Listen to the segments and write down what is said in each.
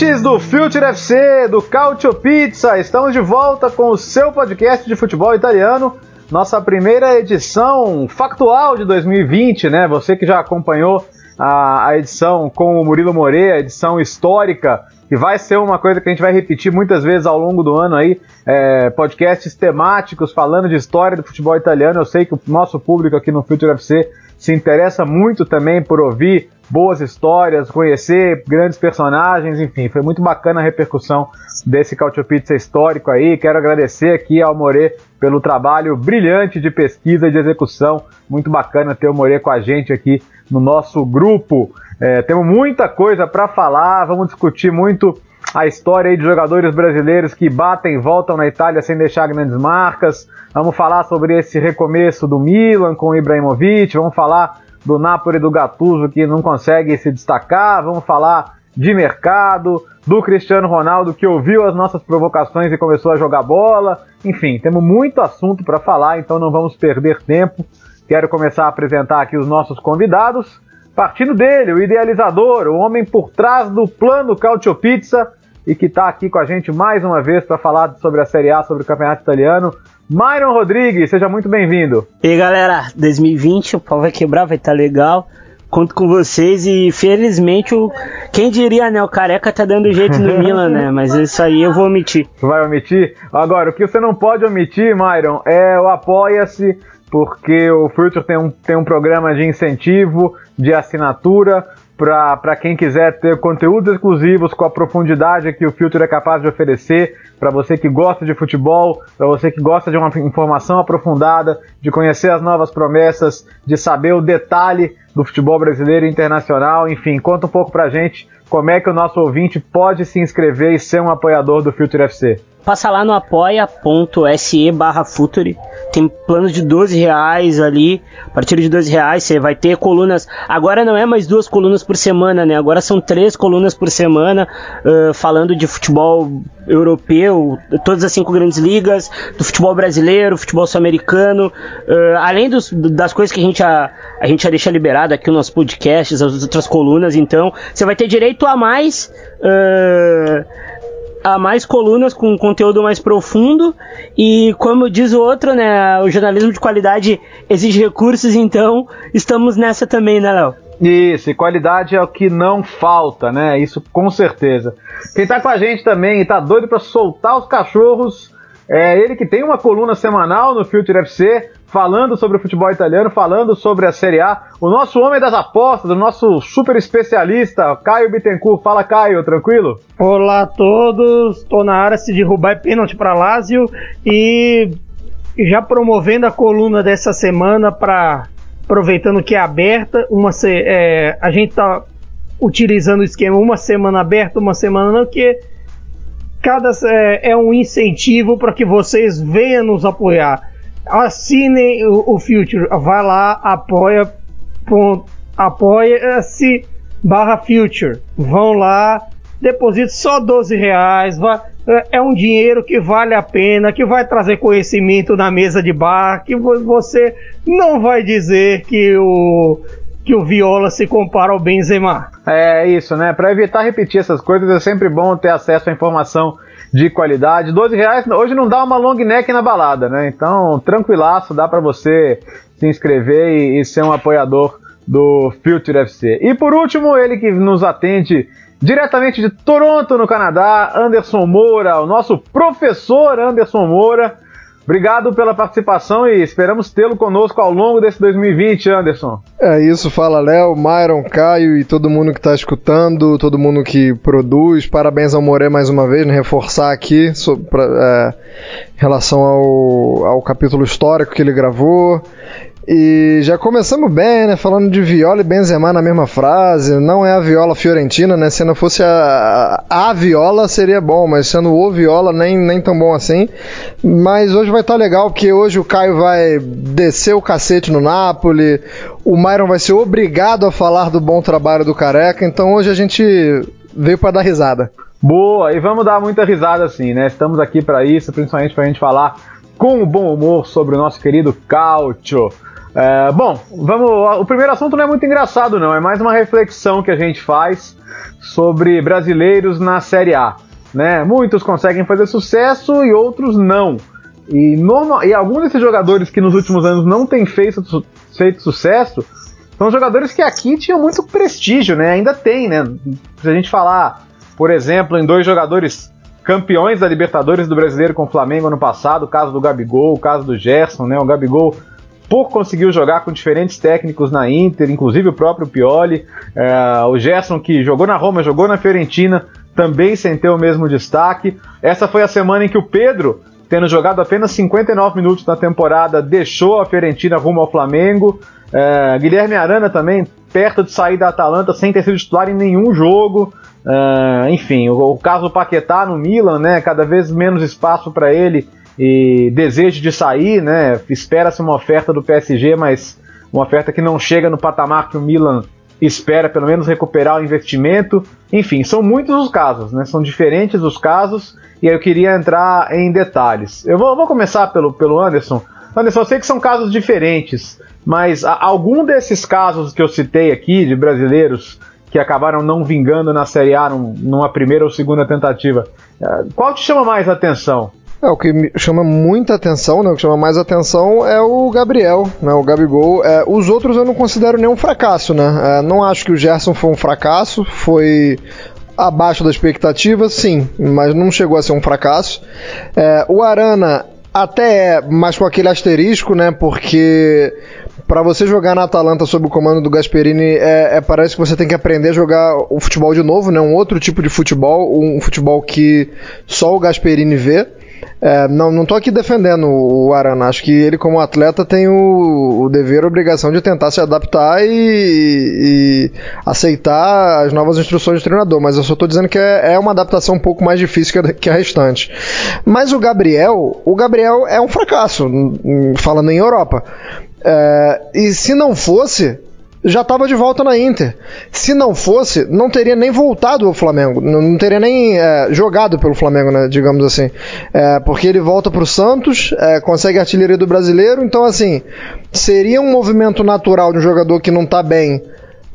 Ouvintes do Future FC, do Cautio Pizza, estamos de volta com o seu podcast de futebol italiano, nossa primeira edição factual de 2020, né? Você que já acompanhou a, a edição com o Murilo Moreira, a edição histórica, que vai ser uma coisa que a gente vai repetir muitas vezes ao longo do ano aí, é, podcasts temáticos falando de história do futebol italiano. Eu sei que o nosso público aqui no Future FC se interessa muito também por ouvir boas histórias, conhecer grandes personagens, enfim, foi muito bacana a repercussão desse Cautio Pizza histórico aí. Quero agradecer aqui ao More pelo trabalho brilhante de pesquisa e de execução. Muito bacana ter o More com a gente aqui no nosso grupo. É, temos muita coisa para falar, vamos discutir muito a história de jogadores brasileiros que batem e voltam na Itália sem deixar grandes marcas. Vamos falar sobre esse recomeço do Milan com o Ibrahimovic, vamos falar do Napoli do Gattuso que não consegue se destacar, vamos falar de mercado, do Cristiano Ronaldo que ouviu as nossas provocações e começou a jogar bola. Enfim, temos muito assunto para falar, então não vamos perder tempo. Quero começar a apresentar aqui os nossos convidados. Partindo dele, o idealizador, o homem por trás do plano Cautio Pizza e que está aqui com a gente mais uma vez para falar sobre a Série A, sobre o Campeonato Italiano. Myron Rodrigues, seja muito bem-vindo. E aí, galera, 2020 o pau vai quebrar, vai estar tá legal. Conto com vocês e felizmente o. Quem diria, né? O careca tá dando jeito no Milan, né? Mas isso aí eu vou omitir. Vai omitir? Agora, o que você não pode omitir, Myron, é o Apoia-se, porque o Future tem um, tem um programa de incentivo, de assinatura para quem quiser ter conteúdos exclusivos com a profundidade que o Filter é capaz de oferecer, para você que gosta de futebol, para você que gosta de uma informação aprofundada, de conhecer as novas promessas, de saber o detalhe do futebol brasileiro e internacional, enfim, conta um pouco pra gente como é que o nosso ouvinte pode se inscrever e ser um apoiador do Filter FC passa lá no apoia.se barra Futuri. Tem planos de 12 reais ali. A partir de 12 reais você vai ter colunas. Agora não é mais duas colunas por semana, né? Agora são três colunas por semana uh, falando de futebol europeu, todas as cinco grandes ligas, do futebol brasileiro, futebol sul-americano. Uh, além dos, das coisas que a gente, já, a gente já deixa liberado aqui no nosso podcast, as outras colunas. Então você vai ter direito a mais. Uh, a mais colunas com conteúdo mais profundo e como diz o outro, né, o jornalismo de qualidade exige recursos, então estamos nessa também, né, Léo? Isso, e qualidade é o que não falta, né? Isso com certeza. Quem tá com a gente também e tá doido para soltar os cachorros é ele que tem uma coluna semanal no Future FC, falando sobre o futebol italiano, falando sobre a Série A. O nosso homem das apostas, o nosso super especialista, Caio Bittencourt. Fala, Caio, tranquilo? Olá a todos, estou na área se derrubar é pênalti para Lazio e já promovendo a coluna dessa semana para aproveitando que é aberta, uma é, a gente está utilizando o esquema uma semana aberta, uma semana não, que cada é, é um incentivo para que vocês venham nos apoiar. Assinem o, o Future, vai lá, apoia, apoia-se barra Future. Vão lá, deposite só 12 reais, vai, é, é um dinheiro que vale a pena, que vai trazer conhecimento na mesa de bar, que você não vai dizer que o que o Viola se compara ao Benzema. É isso, né? Para evitar repetir essas coisas, é sempre bom ter acesso à informação de qualidade. 12 reais hoje não dá uma long neck na balada, né? Então, tranquilaço, dá para você se inscrever e, e, ser um apoiador do Future FC. E por último, ele que nos atende diretamente de Toronto, no Canadá, Anderson Moura, o nosso professor Anderson Moura. Obrigado pela participação e esperamos tê-lo conosco ao longo desse 2020, Anderson. É isso, fala Léo, Myron, Caio e todo mundo que está escutando, todo mundo que produz. Parabéns ao Moré mais uma vez, né, reforçar aqui sobre, é, em relação ao, ao capítulo histórico que ele gravou. E já começamos bem, né? Falando de Viola e Benzema na mesma frase. Não é a Viola Fiorentina, né? Se não fosse a, a Viola seria bom, mas sendo o Viola nem, nem tão bom assim. Mas hoje vai estar tá legal, porque hoje o Caio vai descer o cacete no Napoli. O Myron vai ser obrigado a falar do bom trabalho do Careca. Então hoje a gente veio para dar risada. Boa, e vamos dar muita risada assim, né? Estamos aqui para isso, principalmente para a gente falar com bom humor sobre o nosso querido Cautio. É, bom, vamos. O primeiro assunto não é muito engraçado, não. É mais uma reflexão que a gente faz sobre brasileiros na Série A. Né? Muitos conseguem fazer sucesso e outros não. E, normal, e alguns desses jogadores que nos últimos anos não têm feito, feito sucesso são jogadores que aqui tinham muito prestígio, né? Ainda tem, né? Se a gente falar, por exemplo, em dois jogadores campeões da Libertadores do Brasileiro com o Flamengo ano passado, o caso do Gabigol, o caso do Gerson, né? O Gabigol pouco conseguiu jogar com diferentes técnicos na Inter, inclusive o próprio Pioli. É, o Gerson, que jogou na Roma, jogou na Fiorentina, também sem ter o mesmo destaque. Essa foi a semana em que o Pedro, tendo jogado apenas 59 minutos na temporada, deixou a Fiorentina rumo ao Flamengo. É, Guilherme Arana também, perto de sair da Atalanta, sem ter sido titular em nenhum jogo. É, enfim, o, o, caso Paquetá no Milan, né, cada vez menos espaço para ele e desejo de sair, né? Espera-se uma oferta do PSG, mas uma oferta que não chega no patamar que o Milan espera, pelo menos recuperar o investimento. Enfim, são muitos os casos, né? São diferentes os casos e eu queria entrar em detalhes. Eu vou, vou começar pelo, pelo Anderson. Anderson, eu sei que são casos diferentes, mas a, algum desses casos que eu citei aqui de brasileiros que acabaram não vingando na Série A num, numa primeira ou segunda tentativa, eh, qual te chama mais atenção? É, o que chama muita atenção, né? O que chama mais atenção é o Gabriel, né? O Gabigol. É, os outros eu não considero nenhum fracasso, né? É, não acho que o Gerson foi um fracasso, foi abaixo da expectativa, sim, mas não chegou a ser um fracasso. É, o Arana até é, mas com aquele asterisco, né? Porque para você jogar na Atalanta sob o comando do Gasperini, é, é, parece que você tem que aprender a jogar o futebol de novo, né? Um outro tipo de futebol, um futebol que só o Gasperini vê. É, não, não tô aqui defendendo o Arana. Acho que ele, como atleta, tem o, o dever, a obrigação de tentar se adaptar e, e, aceitar as novas instruções do treinador. Mas eu só tô dizendo que é, é uma adaptação um pouco mais difícil que a, que a restante. Mas o Gabriel, o Gabriel é um fracasso, falando em Europa. É, e se não fosse, já estava de volta na Inter. Se não fosse, não teria nem voltado ao Flamengo, não teria nem é, jogado pelo Flamengo, né, digamos assim. É, porque ele volta para o Santos, é, consegue a artilharia do brasileiro, então assim, seria um movimento natural de um jogador que não está bem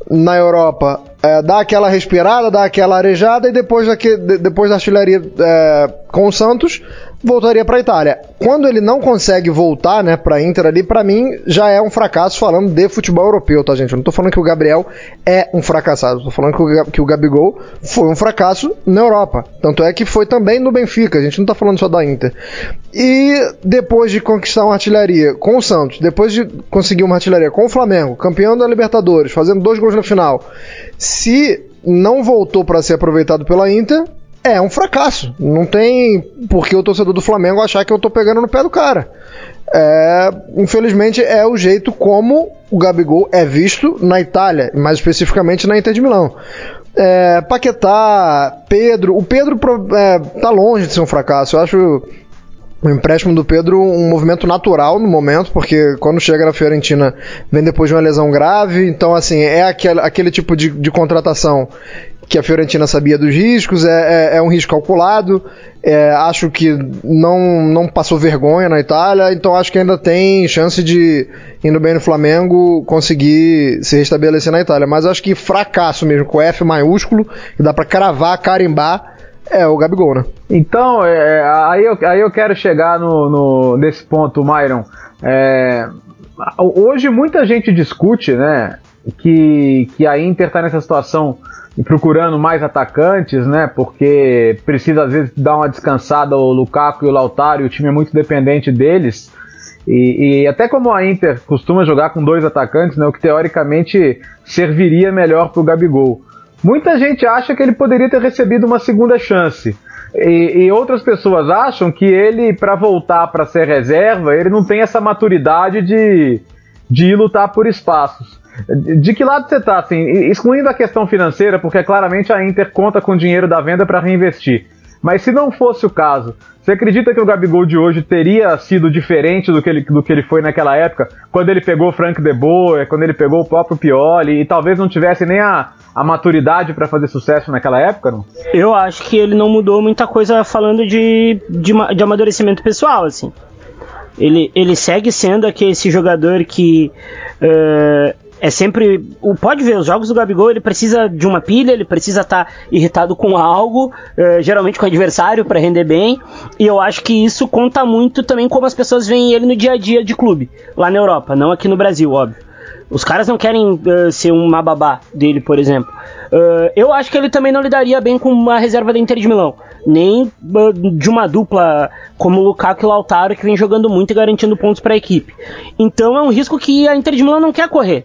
na Europa é, dar aquela respirada, dar aquela arejada e depois, daqui, depois da artilharia é, com o Santos, voltaria para a Itália. Quando ele não consegue voltar, né, para Inter ali, para mim já é um fracasso falando de futebol europeu, tá gente? Eu não tô falando que o Gabriel é um fracassado, tô falando que o, que o Gabigol foi um fracasso na Europa. Tanto é que foi também no Benfica, a gente não tá falando só da Inter. E depois de conquistar uma artilharia com o Santos, depois de conseguir uma artilharia com o Flamengo, campeão da Libertadores, fazendo dois gols na final, se não voltou para ser aproveitado pela Inter, é um fracasso. Não tem porque o torcedor do Flamengo achar que eu tô pegando no pé do cara. É, infelizmente é o jeito como o Gabigol é visto na Itália, mais especificamente na Inter de Milão. É, Paquetá, Pedro. O Pedro é, tá longe de ser um fracasso. Eu acho o empréstimo do Pedro um movimento natural no momento, porque quando chega na Fiorentina vem depois de uma lesão grave, então assim, é aquele, aquele tipo de, de contratação que a Fiorentina sabia dos riscos, é, é, é um risco calculado, é, acho que não, não passou vergonha na Itália, então acho que ainda tem chance de, indo bem no Flamengo, conseguir se restabelecer na Itália, mas acho que fracasso mesmo, com F maiúsculo, que dá para cravar, carimbar, é o Gabigol, né? Então, é, aí, eu, aí eu quero chegar no, no nesse ponto, Myron. É, hoje muita gente discute, né, que, que a Inter está nessa situação procurando mais atacantes, né, porque precisa às vezes dar uma descansada o Lukaku e o Lautaro, e o time é muito dependente deles. E, e, até como a Inter costuma jogar com dois atacantes, né, o que teoricamente serviria melhor para o Gabigol. Muita gente acha que ele poderia ter recebido uma segunda chance. E, e outras pessoas acham que ele, para voltar para ser reserva, ele não tem essa maturidade de, de ir lutar por espaços. De que lado você está, assim, excluindo a questão financeira, porque claramente a Inter conta com o dinheiro da venda para reinvestir. Mas se não fosse o caso, você acredita que o Gabigol de hoje teria sido diferente do que ele, do que ele foi naquela época, quando ele pegou o Frank De Boer, quando ele pegou o próprio Pioli e talvez não tivesse nem a, a maturidade para fazer sucesso naquela época? Não? Eu acho que ele não mudou muita coisa falando de, de, de amadurecimento pessoal, assim. Ele, ele segue sendo aquele esse jogador que uh, é sempre. Pode ver, os jogos do Gabigol ele precisa de uma pilha, ele precisa estar tá irritado com algo, uh, geralmente com o adversário, para render bem. E eu acho que isso conta muito também como as pessoas veem ele no dia a dia de clube, lá na Europa, não aqui no Brasil, óbvio. Os caras não querem uh, ser um babá dele, por exemplo. Uh, eu acho que ele também não lidaria bem com uma reserva da Inter de Milão. Nem uh, de uma dupla como o Lukaku e o Lautaro, que vem jogando muito e garantindo pontos para a equipe. Então é um risco que a Inter de Milão não quer correr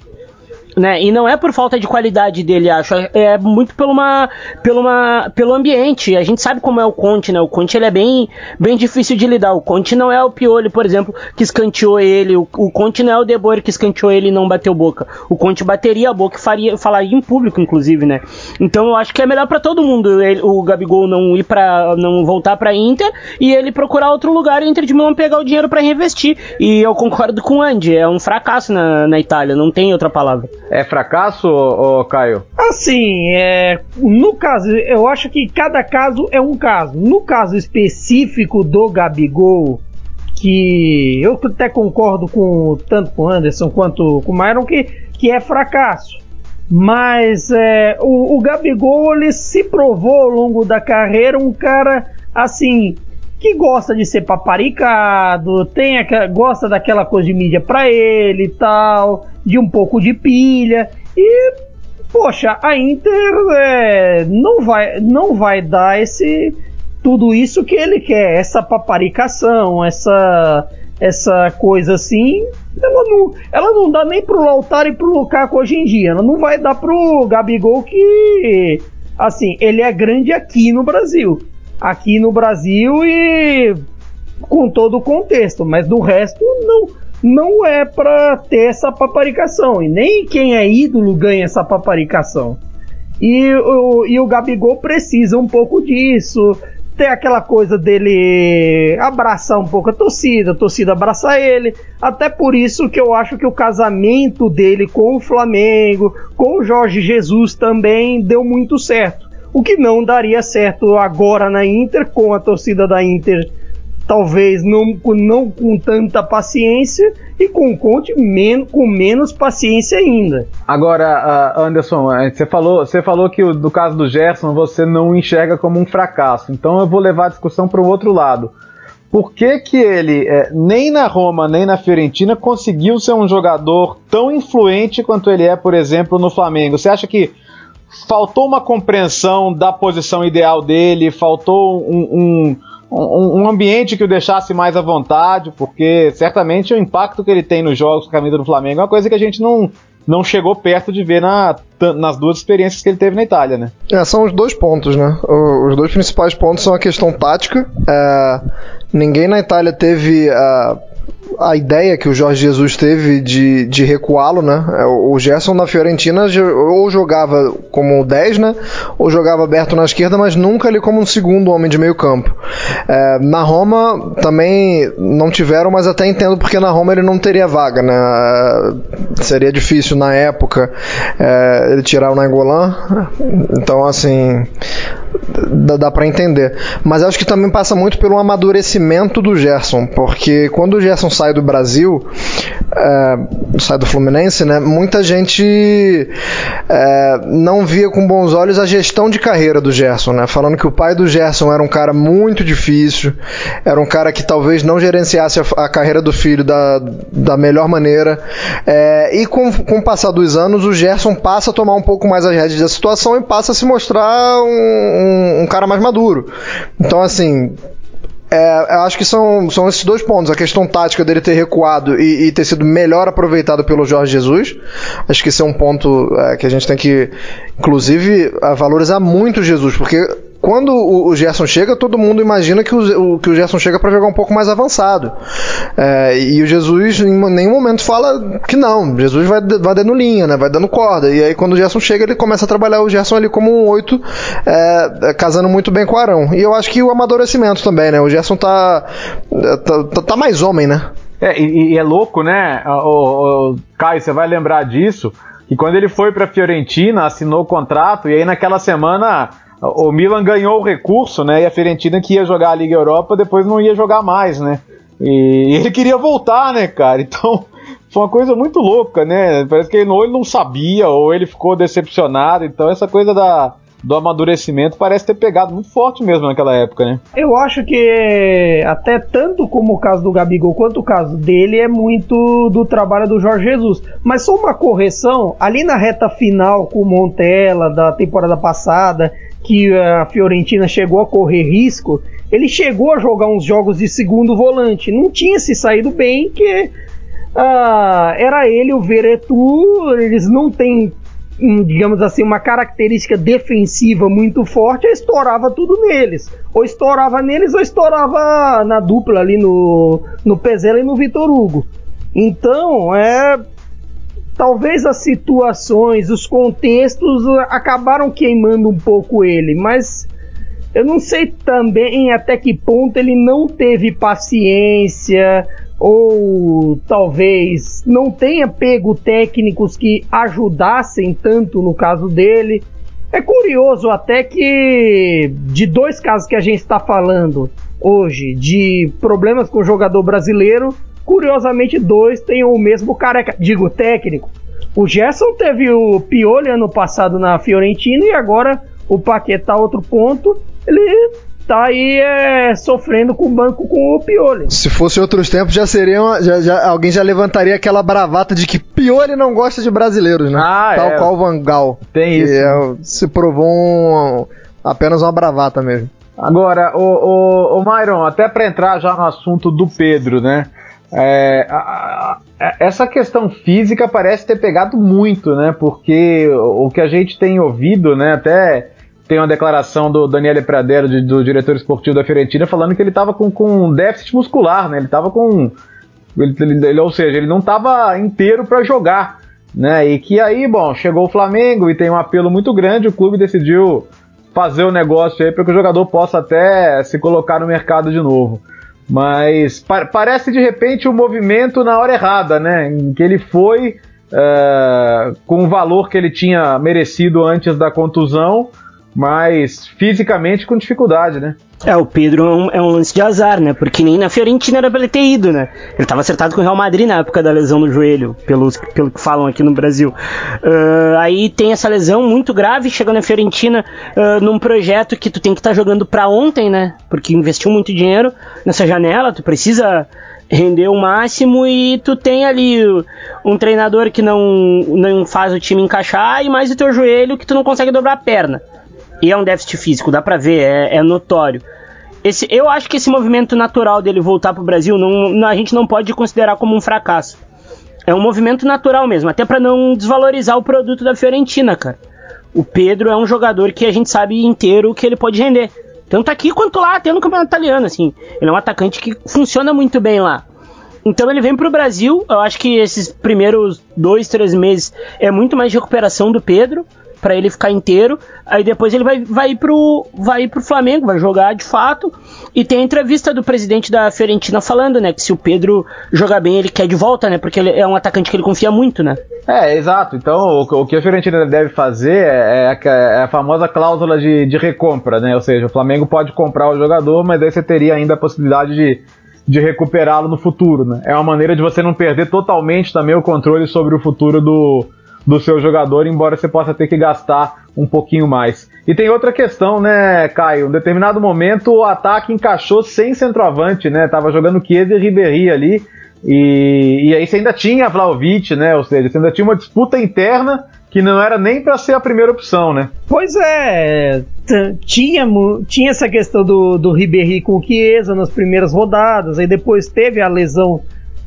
né? E não é por falta de qualidade dele, acho. É muito pelo, uma, pelo, uma, pelo ambiente. A gente sabe como é o Conte, né? O Conte ele é bem, bem difícil de lidar. O Conte não é o Pioli, por exemplo, que escanteou ele. O, o Conte não é o De Boer que escanteou ele e não bateu boca. O Conte bateria a boca e faria, falaria em público, inclusive, né? Então eu acho que é melhor para todo mundo ele, o Gabigol não ir para não voltar para Inter e ele procurar outro lugar e Inter de Milão pegar o dinheiro para reinvestir. E eu concordo com o Andy, é um fracasso na, na Itália, não tem outra palavra. É fracasso, ô, Caio? Assim, é, no caso, eu acho que cada caso é um caso. No caso específico do Gabigol, que eu até concordo com tanto com o Anderson quanto com o Myron que, que é fracasso. Mas é, o, o Gabigol ele se provou ao longo da carreira um cara assim que gosta de ser paparicado, tem gosta daquela coisa de mídia pra ele e tal, de um pouco de pilha. E, poxa, a Inter é, não, vai, não vai dar esse tudo isso que ele quer, essa paparicação, essa essa coisa assim, ela não, ela não dá nem pro Lautaro e pro Lukaku hoje em dia. Ela não vai dar pro Gabigol que, assim, ele é grande aqui no Brasil aqui no Brasil e com todo o contexto, mas do resto não não é para ter essa paparicação e nem quem é ídolo ganha essa paparicação. E o, e o Gabigol precisa um pouco disso, ter aquela coisa dele abraçar um pouco a torcida, a torcida abraçar ele. Até por isso que eu acho que o casamento dele com o Flamengo, com o Jorge Jesus também deu muito certo o que não daria certo agora na Inter, com a torcida da Inter talvez não, não com tanta paciência e com o Conte men com menos paciência ainda. Agora, uh, Anderson, eh, você falou, você falou que no caso do Gerson você não enxerga como um fracasso, então eu vou levar a discussão para o outro lado. Por que, que ele, é, nem na Roma, nem na Fiorentina, conseguiu ser um jogador tão influente quanto ele é, por exemplo, no Flamengo? Você acha que faltou uma compreensão da posição ideal dele, faltou um, um, um, um, ambiente que o deixasse mais à vontade, porque certamente o impacto que ele tem nos jogos com a camisa do Flamengo é uma coisa que a gente não, não chegou perto de ver na, nas duas experiências que ele teve na Itália, né? É, são os dois pontos, né? os dois principais pontos são a questão tática. É, ninguém na Itália teve. Uh, a ideia que o Jorge Jesus teve de, de recuá-lo, né? É, o Gerson na Fiorentina ou jogava como 10, né? Ou jogava aberto na esquerda, mas nunca ali como um segundo homem de meio campo. É, na Roma também não tiveram, mas até entendo porque na Roma ele não teria vaga, né? É, seria difícil na época é, ele tirar o Nangolan. Então, assim, dá, dá para entender. Mas acho que também passa muito pelo amadurecimento do Gerson, porque quando o Gerson sai do Brasil, é, sai do Fluminense, né? Muita gente é, não via com bons olhos a gestão de carreira do Gerson, né? Falando que o pai do Gerson era um cara muito difícil, era um cara que talvez não gerenciasse a, a carreira do filho da, da melhor maneira. É, e com, com o passar dos anos, o Gerson passa a tomar um pouco mais as rédeas da situação e passa a se mostrar um, um, um cara mais maduro. Então, assim, é, eu acho que são, são esses dois pontos. A questão tática dele ter recuado e, e ter sido melhor aproveitado pelo Jorge Jesus. Acho que esse é um ponto é, que a gente tem que, inclusive, valorizar muito Jesus, porque quando o, Gerson chega, todo mundo imagina que o, que o Gerson chega para jogar um pouco mais avançado. É, e o Jesus em nenhum momento fala que não. Jesus vai, vai dando linha, né? Vai dando corda. E aí quando o Gerson chega, ele começa a trabalhar o Gerson ali como um oito, é, é, casando muito bem com o Arão. E eu acho que o amadurecimento também, né? O Gerson tá, tá, tá, tá mais homem, né? É, e, e, é louco, né? O, o, Caio, você vai lembrar disso. Que quando ele foi para Fiorentina, assinou o contrato, e aí naquela semana o Milan ganhou o recurso, né? E a Fiorentina que ia jogar a Liga Europa depois não ia jogar mais, né? E ele queria voltar, né, cara? Então foi uma coisa muito louca, né? Parece que ele, ou ele não sabia, ou ele ficou decepcionado. Então essa coisa da, do amadurecimento parece ter pegado muito forte mesmo naquela época, né? Eu acho que até tanto como o caso do Gabigol quanto o caso dele é muito do trabalho do Jorge Jesus. Mas só uma correção, ali na reta final com o Montella da temporada passada, que a Fiorentina chegou a correr risco, ele chegou a jogar uns jogos de segundo volante. Não tinha se saído bem, que uh, era ele o Veretu, eles não têm, digamos assim, uma característica defensiva muito forte, estourava tudo neles. Ou estourava neles ou estourava na dupla ali no, no Pezela e no Vitor Hugo. Então, é, talvez as situações, os contextos acabaram queimando um pouco ele, mas eu não sei também até que ponto ele não teve paciência ou talvez não tenha pego técnicos que ajudassem tanto no caso dele. É curioso até que de dois casos que a gente está falando hoje de problemas com o jogador brasileiro, Curiosamente, dois têm o mesmo careca, digo, técnico. O Gerson teve o Pioli ano passado na Fiorentina e agora o Paquetá, outro ponto, ele tá aí é, sofrendo com o banco com o Pioli. Se fosse outros tempos, já seria uma, já, já, alguém já levantaria aquela bravata de que Pioli não gosta de brasileiros, né? Ah, Tal é. qual o Vangal. Tem isso. É, se provou um, apenas uma bravata mesmo. Agora, o, o, o Myron, até para entrar já no assunto do Pedro, né? É, a, a, essa questão física parece ter pegado muito, né? Porque o, o que a gente tem ouvido, né? Até tem uma declaração do Daniele Pradero, de, do diretor esportivo da Fiorentina, falando que ele estava com, com déficit muscular, né? Ele estava com. Ele, ele, ou seja, ele não estava inteiro para jogar, né? E que aí, bom, chegou o Flamengo e tem um apelo muito grande, o clube decidiu fazer o negócio aí para que o jogador possa até se colocar no mercado de novo. Mas pa parece de repente um movimento na hora errada, né? Em que ele foi uh, com o valor que ele tinha merecido antes da contusão, mas fisicamente com dificuldade, né? É, o Pedro é um, é um, lance de azar, né? Porque nem na Fiorentina era pra ele ter ido, né? Ele tava acertado com o Real Madrid na época da lesão no joelho, pelos, pelo que falam aqui no Brasil. Uh, aí tem essa lesão muito grave, chega na Fiorentina uh, num projeto que tu tem que estar tá jogando pra ontem, né? Porque investiu muito dinheiro nessa janela, tu precisa render o máximo e tu tem ali um treinador que não, não faz o time encaixar e mais o teu joelho que tu não consegue dobrar a perna. E é um déficit físico, dá pra ver, é, é notório. Esse, eu acho que esse movimento natural dele voltar pro Brasil, não, a gente não pode considerar como um fracasso. É um movimento natural mesmo, até para não desvalorizar o produto da Fiorentina, cara. O Pedro é um jogador que a gente sabe inteiro que ele pode render. Tanto aqui quanto lá, até no campeonato italiano, assim. Ele é um atacante que funciona muito bem lá. Então ele vem pro Brasil, eu acho que esses primeiros dois, três meses é muito mais de recuperação do Pedro para ele ficar inteiro. Aí depois ele vai, vai, pro, vai pro Flamengo, vai jogar de fato. E tem a entrevista do presidente da Fiorentina falando, né? Que se o Pedro jogar bem, ele quer de volta, né? Porque ele é um atacante que ele confia muito, né? É, exato. Então o, o que a Fiorentina deve fazer é, é, é a famosa cláusula de, de recompra, né? Ou seja, o Flamengo pode comprar o jogador, mas aí você teria ainda a possibilidade de de recuperá-lo no futuro, né? É uma maneira de você não perder totalmente também o controle sobre o futuro do, do seu jogador, embora você possa ter que gastar um pouquinho mais. E tem outra questão, né, Caio? Em determinado momento o ataque encaixou sem centroavante, né? Tava jogando Chiesa e Ribéry ali. E, e aí você ainda tinha Vlaovic, né? Ou seja, você ainda tinha uma disputa interna que não era nem para ser a primeira opção, né? Pois é, tinha, tinha essa questão do, do Ribéry com o Chiesa nas primeiras rodadas, aí depois teve a lesão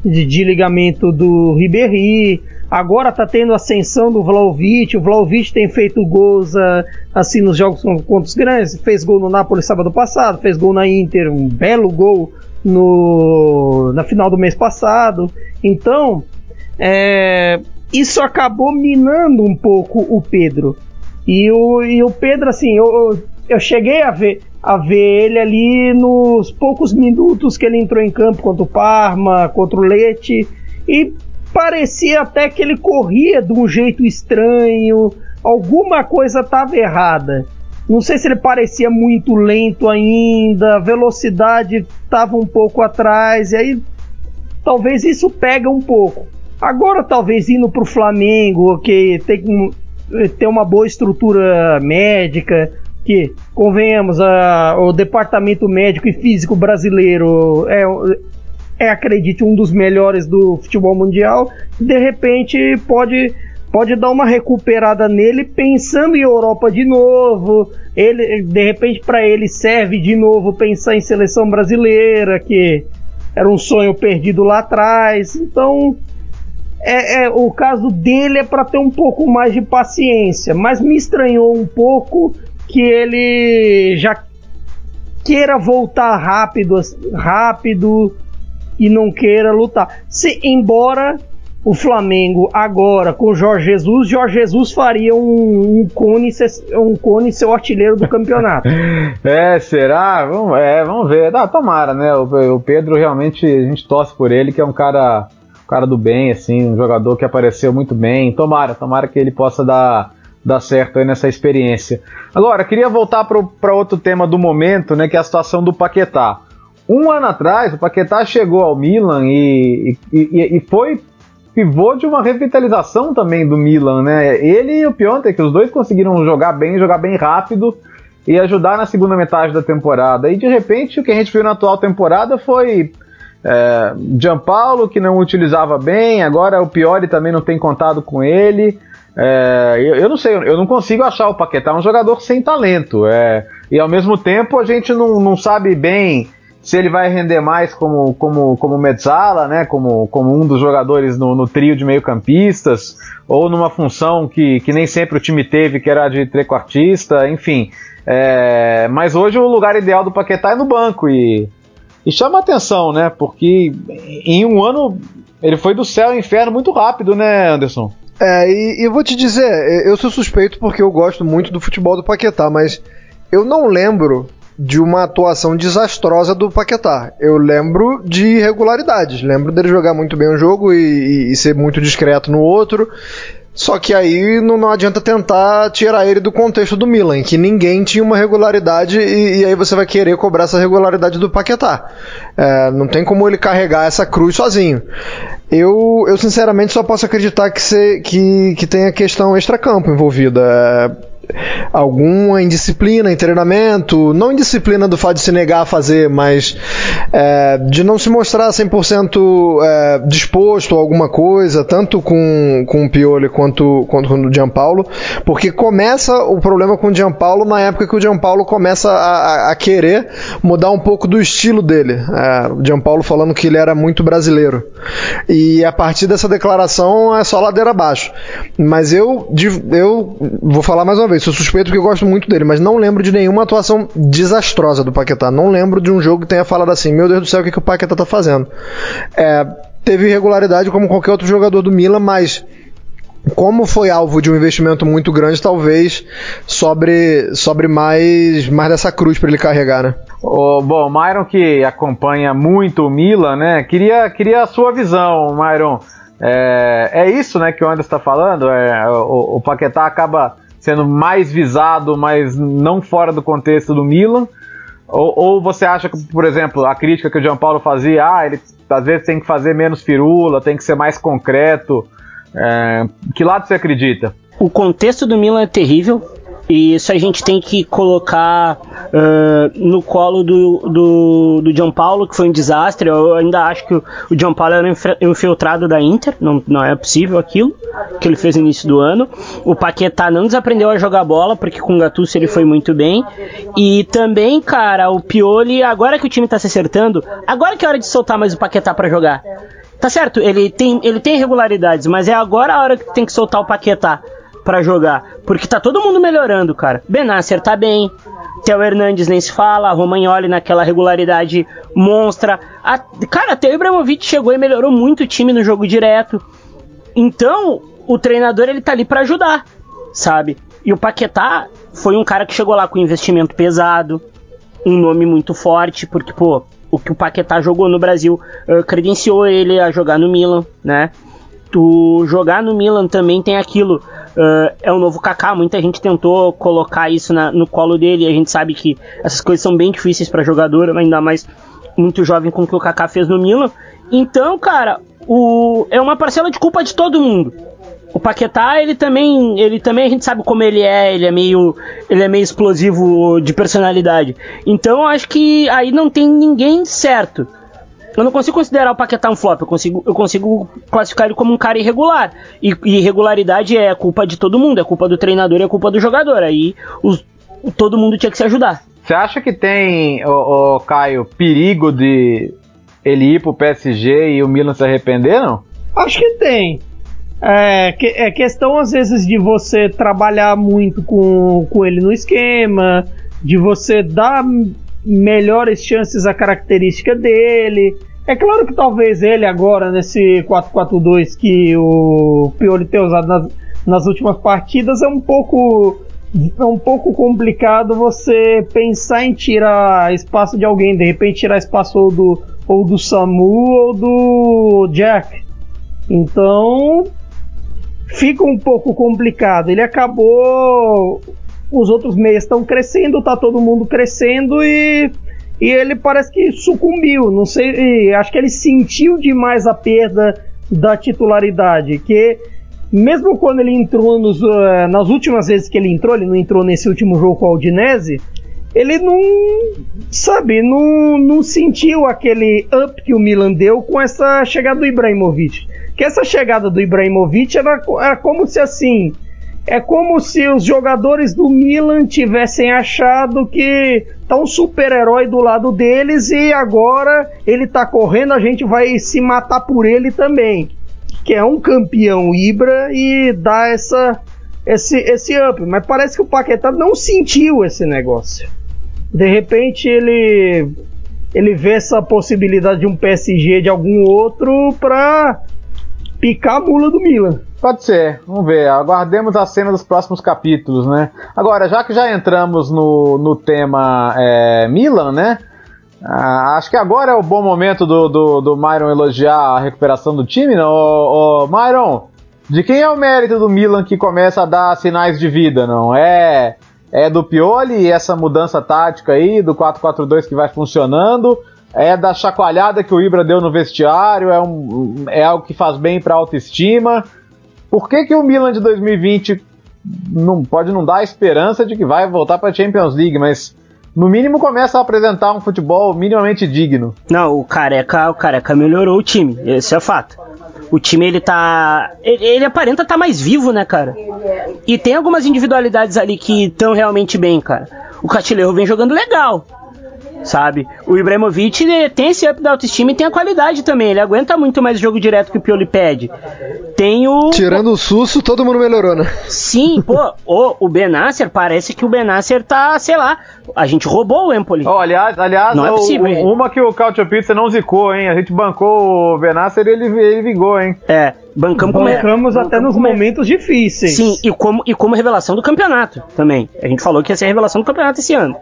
de, de ligamento do Ribéry, Agora tá tendo ascensão do Vlaovic, o Vlaovic tem feito gols uh, assim nos jogos contra os grandes, fez gol no Napoli sábado passado, fez gol na Inter, um belo gol no, na final do mês passado. Então, é, isso acabou minando um pouco o Pedro. E o, e o Pedro, assim, eu, eu cheguei a ver, a ver ele ali nos poucos minutos que ele entrou em campo contra o Parma, contra o Leite, e parecia até que ele corria de um jeito estranho, alguma coisa estava errada. Não sei se ele parecia muito lento ainda, a velocidade estava um pouco atrás, e aí talvez isso pega um pouco. Agora, talvez indo para o Flamengo, que tem, tem uma boa estrutura médica, que, convenhamos, a, o departamento médico e físico brasileiro é, é, acredite, um dos melhores do futebol mundial, de repente pode, pode dar uma recuperada nele pensando em Europa de novo. Ele, de repente, para ele serve de novo pensar em seleção brasileira, que era um sonho perdido lá atrás. Então, é, é, o caso dele é para ter um pouco mais de paciência, mas me estranhou um pouco que ele já queira voltar rápido, rápido e não queira lutar. Se embora o Flamengo agora com Jorge Jesus, Jorge Jesus faria um, um cone um cone seu artilheiro do campeonato. é, será? Vamos, é, vamos ver. Ah, tomara, né? O, o, Pedro realmente a gente torce por ele, que é um cara, um cara do bem, assim, um jogador que apareceu muito bem. Tomara, tomara que ele possa dar dar certo aí nessa experiência. Agora, queria voltar para outro tema do momento, né, que é a situação do Paquetá. Um ano atrás, o Paquetá chegou ao Milan e, e, e foi pivô de uma revitalização também do Milan, né? Ele e o Piontek, os dois conseguiram jogar bem, jogar bem rápido e ajudar na segunda metade da temporada. E de repente, o que a gente viu na atual temporada foi é, Gianpaulo, que não utilizava bem, agora o Pioli também não tem contado com ele. É, eu, eu, não sei, eu não consigo achar o Paquetá um jogador sem talento. É, e ao mesmo tempo a gente não, não sabe bem se ele vai render mais como, como, como Mezzala, né, como, como um dos jogadores no, no trio de meio-campistas, ou numa função que, que nem sempre o time teve, que era de trequartista, enfim. É, mas hoje o lugar ideal do Paquetá é no banco e, e chama atenção, né, porque em um ano ele foi do céu ao inferno muito rápido, né, Anderson? É, e, e vou te dizer, eu sou suspeito porque eu gosto muito do futebol do Paquetá, mas eu não lembro de uma atuação desastrosa do Paquetá. Eu lembro de irregularidades. Lembro dele jogar muito bem um jogo e, e, ser muito discreto no outro. Só que aí não, não, adianta tentar tirar ele do contexto do Milan, que ninguém tinha uma regularidade e, e aí você vai querer cobrar essa regularidade do Paquetá. É, não tem como ele carregar essa cruz sozinho. Eu, eu sinceramente só posso acreditar que, se, que, que tem a questão extracampo envolvida. É, alguma indisciplina em treinamento, não indisciplina do fato de se negar a fazer, mas é, de não se mostrar 100% é, disposto a alguma coisa, tanto com, com o Pioli quanto, quanto com o Gianpaulo, porque começa o problema com o Gianpaulo na época que o Gianpaulo começa a, a querer mudar um pouco do estilo dele. É, o Gianpaulo falando que ele era muito brasileiro. E a partir dessa declaração é só ladeira abaixo. Mas eu, eu vou falar mais uma vez, sou suspeito porque eu gosto muito dele, mas não lembro de nenhuma atuação desastrosa do Paquetá. Não lembro de um jogo que tenha falado assim, meu Deus do céu, o que, que o Paquetá tá fazendo? É, teve irregularidade como qualquer outro jogador do Milan, mas como foi alvo de um investimento muito grande, talvez sobre, sobre mais, mais dessa cruz para ele carregar, né? Oh, bom, Myron que acompanha muito o Milan, né? Queria, queria a sua visão, Myron. É, é isso, né, que o Anderson está falando. É, o, o Paquetá acaba sendo mais visado, mas não fora do contexto do Milan? Ou, ou, você acha que, por exemplo, a crítica que o João Paulo fazia, ah, ele às vezes tem que fazer menos firula, tem que ser mais concreto. É, que lado você acredita? O contexto do Milan é terrível. E isso a gente tem que colocar uh, no colo do, do, do John Paulo, que foi um desastre. Eu ainda acho que o, John Paulo era infiltrado da Inter, não, não é possível aquilo que ele fez no início do ano. O Paquetá não desaprendeu a jogar bola, porque com o Gattuso ele foi muito bem. E também, cara, o Pioli, agora que o time tá se acertando, agora que é hora de soltar mais o Paquetá para jogar. Tá certo, ele tem, ele tem irregularidades, mas é agora a hora que tem que soltar o Paquetá para jogar. Porque tá todo mundo melhorando, cara. Benasser tá bem. Theo Hernandes nem se fala, Romagnoli naquela regularidade monstra. A, cara, até o Ibrahimovic chegou e melhorou muito o time no jogo direto. Então, o treinador ele tá ali para ajudar, sabe? E o Paquetá foi um cara que chegou lá com investimento pesado, um nome muito forte, porque, pô, o que o Paquetá jogou no Brasil uh, credenciou ele a jogar no Milan, né? Tu jogar no Milan também tem aquilo, uh, é o novo Kaká, muita gente tentou colocar isso na, no colo dele, a gente sabe que essas coisas são bem difíceis para jogador, ainda mais muito jovem com o que o Kaká fez no Milan. Então, cara, o, é uma parcela de culpa de todo mundo. O Paquetá, ele também, ele também a gente sabe como ele é, ele é meio, ele é meio explosivo de personalidade. Então, acho que aí não tem ninguém certo. Eu não consigo considerar o Paquetá um flop, eu consigo, eu consigo classificar ele como um cara irregular. E, e irregularidade é culpa de todo mundo, é culpa do treinador e é culpa do jogador. Aí os, todo mundo tinha que se ajudar. Você acha que tem, o, Caio, perigo de ele ir pro PSG e o Milan se arrepender, não? Acho que tem. É, que, é questão, às vezes, de você trabalhar muito com, com ele no esquema, de você dar melhores chances à característica dele. É claro que talvez ele agora, nesse 4-4-2 que o Pioli tem usado nas, nas últimas partidas, é um pouco é um pouco complicado você pensar em tirar espaço de alguém, de repente tirar espaço ou do, ou do Samu ou do Jack. Então fica um pouco complicado. Ele acabou. Os outros meias estão crescendo, tá todo mundo crescendo e, e ele parece que sucumbiu. Não sei, acho que ele sentiu demais a perda da titularidade. Que mesmo quando ele entrou nos, uh, nas últimas vezes que ele entrou, ele não entrou nesse último jogo com a Udinese, ele não, sabe, não, não sentiu aquele up que o Milan deu com essa chegada do Ibrahimovic que essa chegada do Ibrahimovic era, era como se assim. É como se os jogadores do Milan tivessem achado que tá um super-herói do lado deles e agora ele tá correndo, a gente vai se matar por ele também. Que é um campeão Ibra e dá essa, esse, esse up. Mas parece que o Paquetá não sentiu esse negócio. De repente ele ele vê essa possibilidade de um PSG de algum outro para picar a mula do Milan. Pode ser, vamos ver. Aguardemos a cena dos próximos capítulos, né? Agora, já que já entramos no, no tema é, Milan, né? Ah, acho que agora é o bom momento do, do, do Myron elogiar a recuperação do time, não? Ô, ô, Myron, de quem é o mérito do Milan que começa a dar sinais de vida, não? É, é do Pioli, essa mudança tática aí, do 4-4-2 que vai funcionando? é da chacoalhada que o Ibra deu no vestiário, é, um, é algo que faz bem para a autoestima. Por que, que o Milan de 2020 não pode não dar a esperança de que vai voltar para a Champions League, mas no mínimo começa a apresentar um futebol minimamente digno? Não, o Careca, o Careca melhorou o time, esse é fato. O time ele tá. Ele, ele aparenta estar tá mais vivo, né, cara? E tem algumas individualidades ali que estão realmente bem, cara. O Castilheiro vem jogando legal sabe? O Ibrahimovic tem esse up da autoestima e tem a qualidade também. Ele aguenta muito mais jogo direto que o Pioli pede. Tem o. Tirando o susto, todo mundo melhorou, né? Sim, pô, o, o Benasser parece que o Benasser tá, sei lá, a gente roubou o Empoli. Oh, aliás, aliás não é possível, o, uma que o Cautio Pizza não zicou, hein? A gente bancou o Benasser e ele, ele vingou, hein? É, bancamos, bancamos até nos como, momentos difíceis. Sim, e como, e como revelação do campeonato também. A gente falou que ia ser a revelação do campeonato esse ano.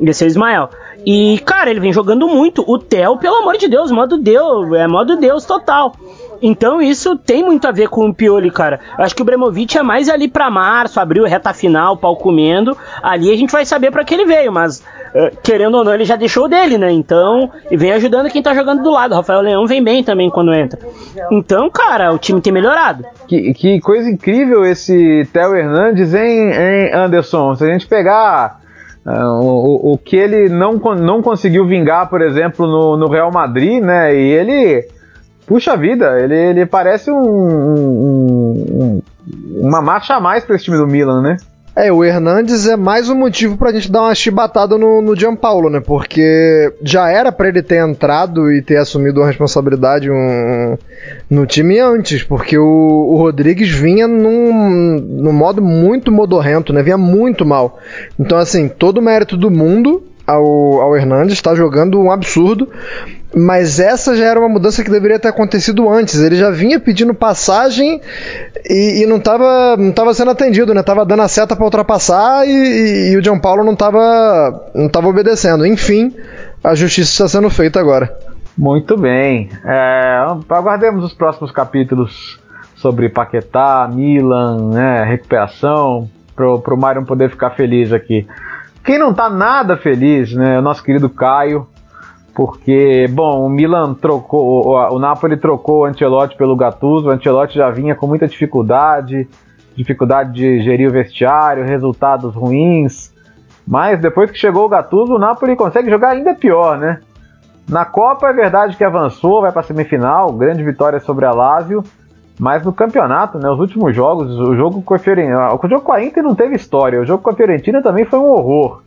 Ia ser o Ismael. E, cara, ele vem jogando muito. O Theo, pelo amor de Deus, modo Deus, é modo Deus total. Então isso tem muito a ver com o Pioli, cara. Eu acho que o Bremovic é mais ali para março, abril, reta final, pau comendo. Ali a gente vai saber para que ele veio, mas uh, querendo ou não, ele já deixou dele, né? Então, e vem ajudando quem tá jogando do lado. Rafael Leão vem bem também quando entra. Então, cara, o time tem melhorado. Que, que coisa incrível esse Theo Hernandes, hein, hein, Anderson? Se a gente pegar Uh, o, o, que ele não, não conseguiu vingar, por exemplo, no, no Real Madrid, né? E ele, puxa vida, ele, ele parece um, um, um, uma marcha a mais para esse time do Milan, né? É, o Hernandes é mais um motivo pra gente dar uma chibatada no, no Gianpaulo, né? Porque já era pra ele ter entrado e ter assumido a responsabilidade um, no time antes, porque o, o Rodrigues vinha num, num modo muito modorrento, né? Vinha muito mal. Então, assim, todo o mérito do mundo ao, ao Hernandes, está jogando um absurdo. Mas essa já era uma mudança que deveria ter acontecido antes. Ele já vinha pedindo passagem e, e não estava não tava sendo atendido, né? Tava dando a seta para ultrapassar e, e, e, o João Paulo não estava não tava obedecendo. Enfim, a justiça está sendo feita agora. Muito bem. É, aguardemos os próximos capítulos sobre Paquetá, Milan, né, recuperação, pro, pro Mário poder ficar feliz aqui. Quem não tá nada feliz, né, é o nosso querido Caio, porque, bom, o Milan trocou, o, o Napoli trocou o Ancelotti pelo Gattuso, o Ancelotti já vinha com muita dificuldade, dificuldade de gerir o vestiário, resultados ruins, mas depois que chegou o Gattuso, o Napoli consegue jogar ainda pior, né? Na Copa é verdade que avançou, vai para semifinal, grande vitória sobre a Lazio, mas no campeonato, né, os últimos jogos, o jogo com a Fiorentina, o jogo com a Inter não teve história, o jogo com a Fiorentina também foi um horror.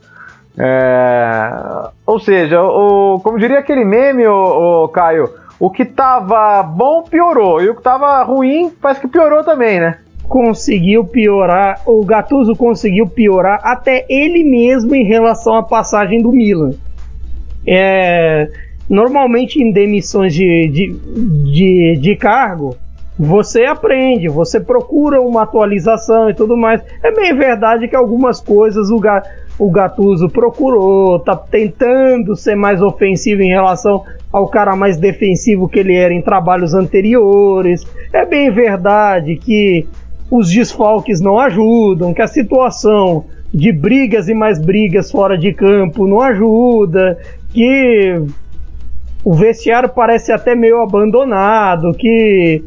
É, ou seja, o, como diria aquele meme, o, o, Caio, o que tava bom piorou e o que tava ruim parece que piorou também, né? Conseguiu piorar, o Gattuso conseguiu piorar até ele mesmo em relação à passagem do Milan. É, normalmente em demissões de, de, de, de cargo, você aprende, você procura uma atualização e tudo mais. É bem verdade que algumas coisas o, Ga, o Gattuso procurou, tá tentando ser mais ofensivo em relação ao cara mais defensivo que ele era em trabalhos anteriores. É bem verdade que os desfalques não ajudam, que a situação de brigas e mais brigas fora de campo não ajuda, que o vestiário parece até meio abandonado, que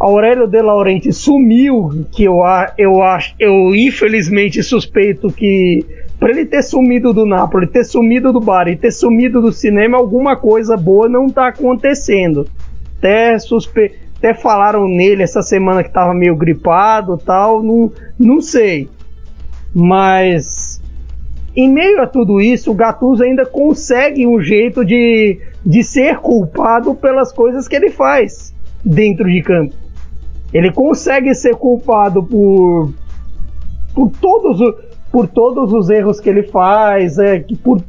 Aurélio De Laurenti sumiu, que eu, eu acho, eu infelizmente suspeito que para ele ter sumido do Napoli, ter sumido do bar e ter sumido do cinema, alguma coisa boa não tá acontecendo. Até suspe... até falaram nele essa semana que tava meio gripado, tal, não, não sei. Mas em meio a tudo isso, o Gattuso ainda consegue um jeito de, de ser culpado pelas coisas que ele faz dentro de campo. Ele consegue ser culpado por, por, todos, por todos os erros que ele faz. É, que por,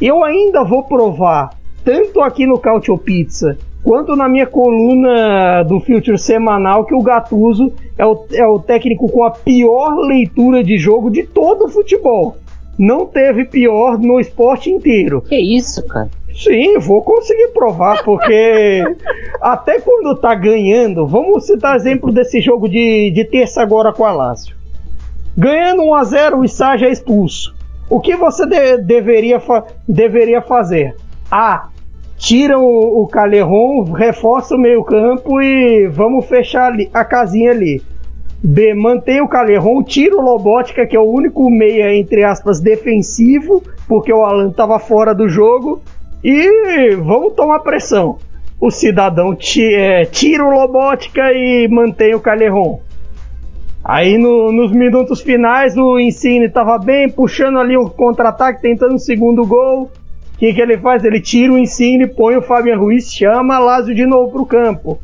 eu ainda vou provar, tanto aqui no Cautio Pizza, quanto na minha coluna do Future semanal, que o Gattuso é o, é o técnico com a pior leitura de jogo de todo o futebol. Não teve pior no esporte inteiro. Que isso, cara? Sim, vou conseguir provar, porque até quando tá ganhando, vamos citar exemplo desse jogo de, de terça agora com a Lazio. Ganhando 1 a 0 o já é expulso. O que você de, deveria, fa deveria fazer? A. Tira o, o Calerron, reforça o meio campo e vamos fechar ali, a casinha ali. B. Mantém o Calerron, tira o Lobótica, que é o único meia, entre aspas, defensivo, porque o Alan estava fora do jogo, e vamos tomar pressão. O cidadão é, tira o Lobótica e mantém o Calerron. Aí no, nos minutos finais o Insigne estava bem, puxando ali o contra-ataque, tentando o segundo gol. O que, que ele faz? Ele tira o Insigne, põe o Fabian Ruiz, chama Lázio de novo pro campo.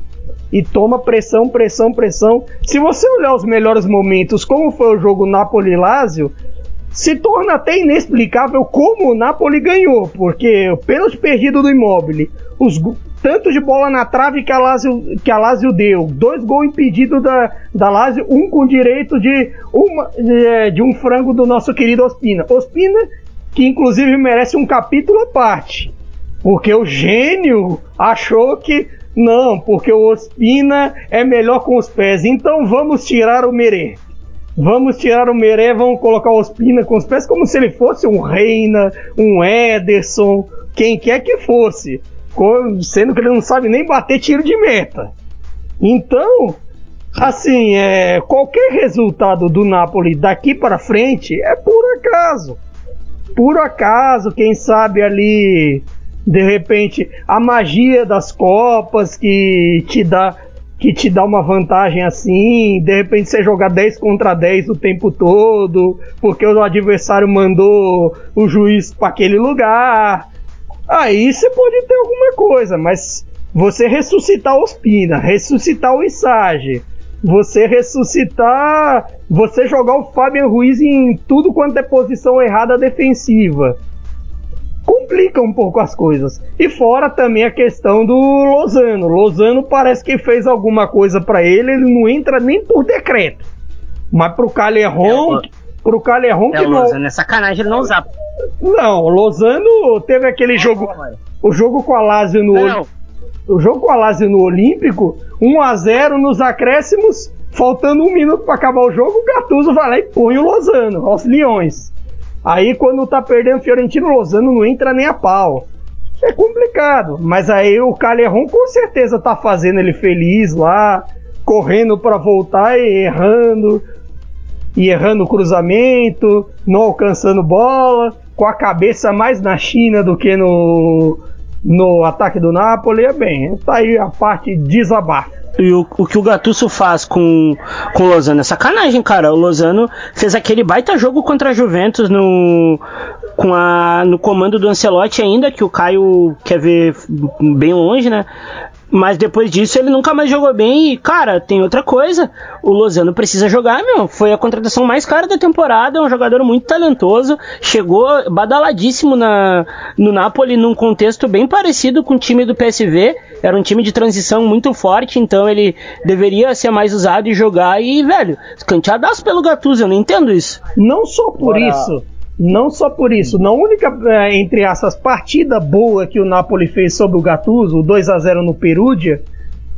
E toma pressão, pressão, pressão. Se você olhar os melhores momentos, como foi o jogo Napoli-Lázio, se torna até inexplicável como o Napoli ganhou, porque o pênalti perdido do Immobile, os tanto de bola na trave que a Lazio, que a Lazio deu, dois gols impedidos da, da Lazio, um com direito de, uma, é, de um frango do nosso querido Ospina. Ospina, que inclusive merece um capítulo à parte, porque o gênio achou que não, porque o Ospina é melhor com os pés, então vamos tirar o Merê. Vamos tirar o Meré, vamos colocar o Ospina com os pés como se ele fosse um Reina, um Ederson, quem quer que fosse. Sendo que ele não sabe nem bater tiro de meta. Então, assim, é, qualquer resultado do Napoli daqui para frente é por acaso. Por acaso, quem sabe ali, de repente, a magia das Copas que te dá que te dá uma vantagem assim, de repente você jogar 10 contra 10 o tempo todo, porque o adversário mandou o juiz para aquele lugar. Aí você pode ter alguma coisa, mas você ressuscitar o Ospina, ressuscitar o Isage, você ressuscitar, você jogar o Fabian Ruiz em tudo quanto é posição errada defensiva. Complica um pouco as coisas. E fora também a questão do Lozano. Lozano parece que fez alguma coisa para ele, ele não entra nem por decreto. Mas pro Calerron, é, pro Calerron é, que não. Lozano é sacanagem ele não usar. Não, o Lozano teve aquele jogo, o jogo com a Lazio no não, o jogo com a Lazio no Olímpico, 1 a 0 nos acréscimos, faltando um minuto para acabar o jogo, o Gattuso vai lá e põe o Lozano aos Leões. Aí quando tá perdendo Fiorentino, Lozano não entra nem a pau. É complicado, mas aí o Calerron com certeza tá fazendo ele feliz lá, correndo para voltar e errando, e errando o cruzamento, não alcançando bola, com a cabeça mais na China do que no no ataque do Napoli, é bem, tá aí a parte desabafo. E o, o que o Gattuso faz com, com o Lozano é sacanagem, cara. O Lozano fez aquele baita jogo contra a Juventus no, com a, no comando do Ancelotti ainda, que o Caio quer ver bem longe, né? Mas depois disso ele nunca mais jogou bem e, cara, tem outra coisa. O Lozano precisa jogar, meu. Foi a contratação mais cara da temporada, é um jogador muito talentoso. Chegou badaladíssimo na, no Napoli num contexto bem parecido com o time do PSV. Era um time de transição muito forte, então ele deveria ser mais usado e jogar. E, velho, escanteadaço pelo Gattuso, eu não entendo isso. Não só por Bora. isso. Não só por isso, na única, é, entre essas, partida boa que o Napoli fez sobre o Gattuso, o 2 a 0 no Perugia,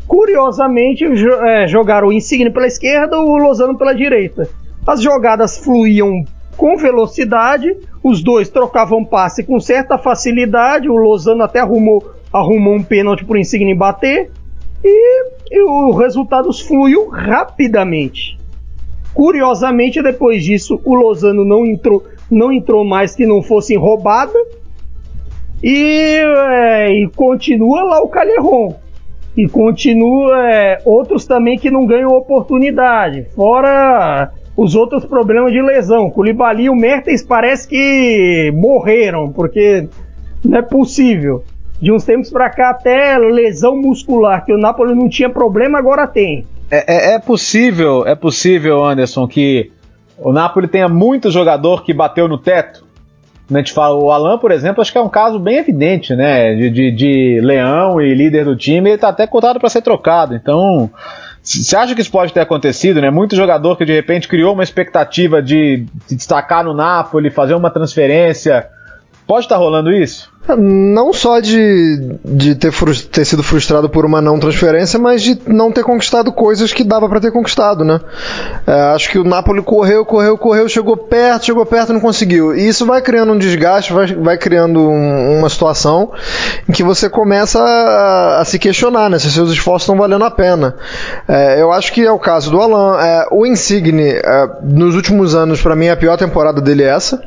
curiosamente é, jogaram o Insigne pela esquerda o Lozano pela direita. As jogadas fluíam com velocidade, os dois trocavam passe com certa facilidade, o Lozano até arrumou, arrumou um pênalti para o Insigne bater, e, e o resultado fluiu rapidamente. Curiosamente, depois disso, o Lozano não entrou, não entrou mais que não fosse roubada. E, é, e continua lá o Calerron. E continua é, outros também que não ganham oportunidade. Fora os outros problemas de lesão. Culibali e o Mertens parece que morreram, porque não é possível. De uns tempos para cá, até lesão muscular, que o Napoli não tinha problema, agora tem. É, é, é possível, é possível, Anderson, que o Napoli tenha muito jogador que bateu no teto. A gente fala, o Alan, por exemplo, acho que é um caso bem evidente, né? De, de, de leão e líder do time, ele está até cotado para ser trocado. Então, você acha que isso pode ter acontecido, né? Muito jogador que de repente criou uma expectativa de se destacar no Napoli, fazer uma transferência. Pode estar tá rolando isso? Não só de, de ter, ter, sido frustrado por uma não transferência, mas de não ter conquistado coisas que dava para ter conquistado, né? É, acho que o Napoli correu, correu, correu, chegou perto, chegou perto e não conseguiu. E isso vai criando um desgaste, vai, vai criando um, uma situação em que você começa a, a, se questionar, né? Se seus esforços estão valendo a pena. É, eu acho que é o caso do Alan. É, o Insigne, é, nos últimos anos, para mim, a pior temporada dele é essa.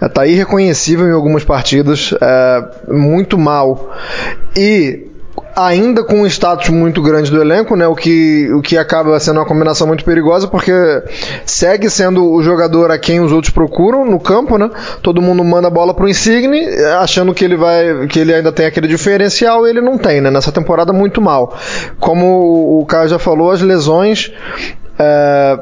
É, tá irreconhecível em algumas partidas. É, muito mal. E ainda com um status muito grande do elenco, né, o, que, o que acaba sendo uma combinação muito perigosa, porque segue sendo o jogador a quem os outros procuram no campo, né? Todo mundo manda a bola pro Insigne, achando que ele vai, que ele ainda tem aquele diferencial, ele não tem, né? Nessa temporada muito mal. Como o Caio já falou, as lesões é,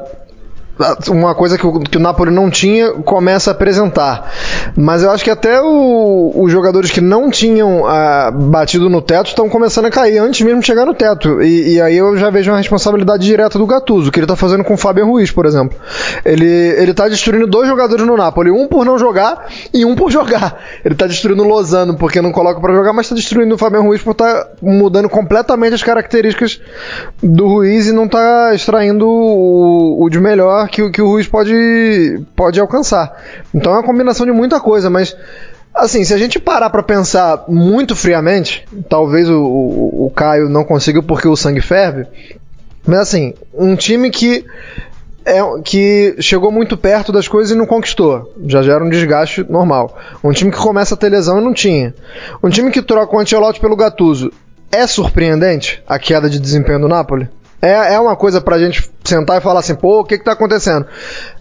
uma coisa que o, que o Napoli não tinha começa a apresentar. Mas eu acho que até o, os jogadores que não tinham ah, batido no teto estão começando a cair antes mesmo de chegar no teto. E, e aí eu já vejo uma responsabilidade direta do Gattuso, que ele está fazendo com o Fábio Ruiz, por exemplo. Ele, ele tá destruindo dois jogadores no Napoli, um por não jogar e um por jogar. Ele está destruindo o Lozano porque não coloca para jogar, mas está destruindo o Fábio Ruiz por estar tá mudando completamente as características do Ruiz e não está extraindo o, o de melhor que, que o Ruiz pode, pode alcançar. Então é uma combinação de muita coisa, mas assim, se a gente parar para pensar muito friamente, talvez o, o, o, Caio não consiga porque o sangue ferve, mas assim, um time que é, que chegou muito perto das coisas e não conquistou. Já gera um desgaste normal. Um time que começa a ter lesão e não tinha. Um time que troca o Ancelotti pelo Gattuso. É surpreendente a queda de desempenho do Napoli? É, é uma coisa pra gente sentar e falar assim, pô, o que que tá acontecendo?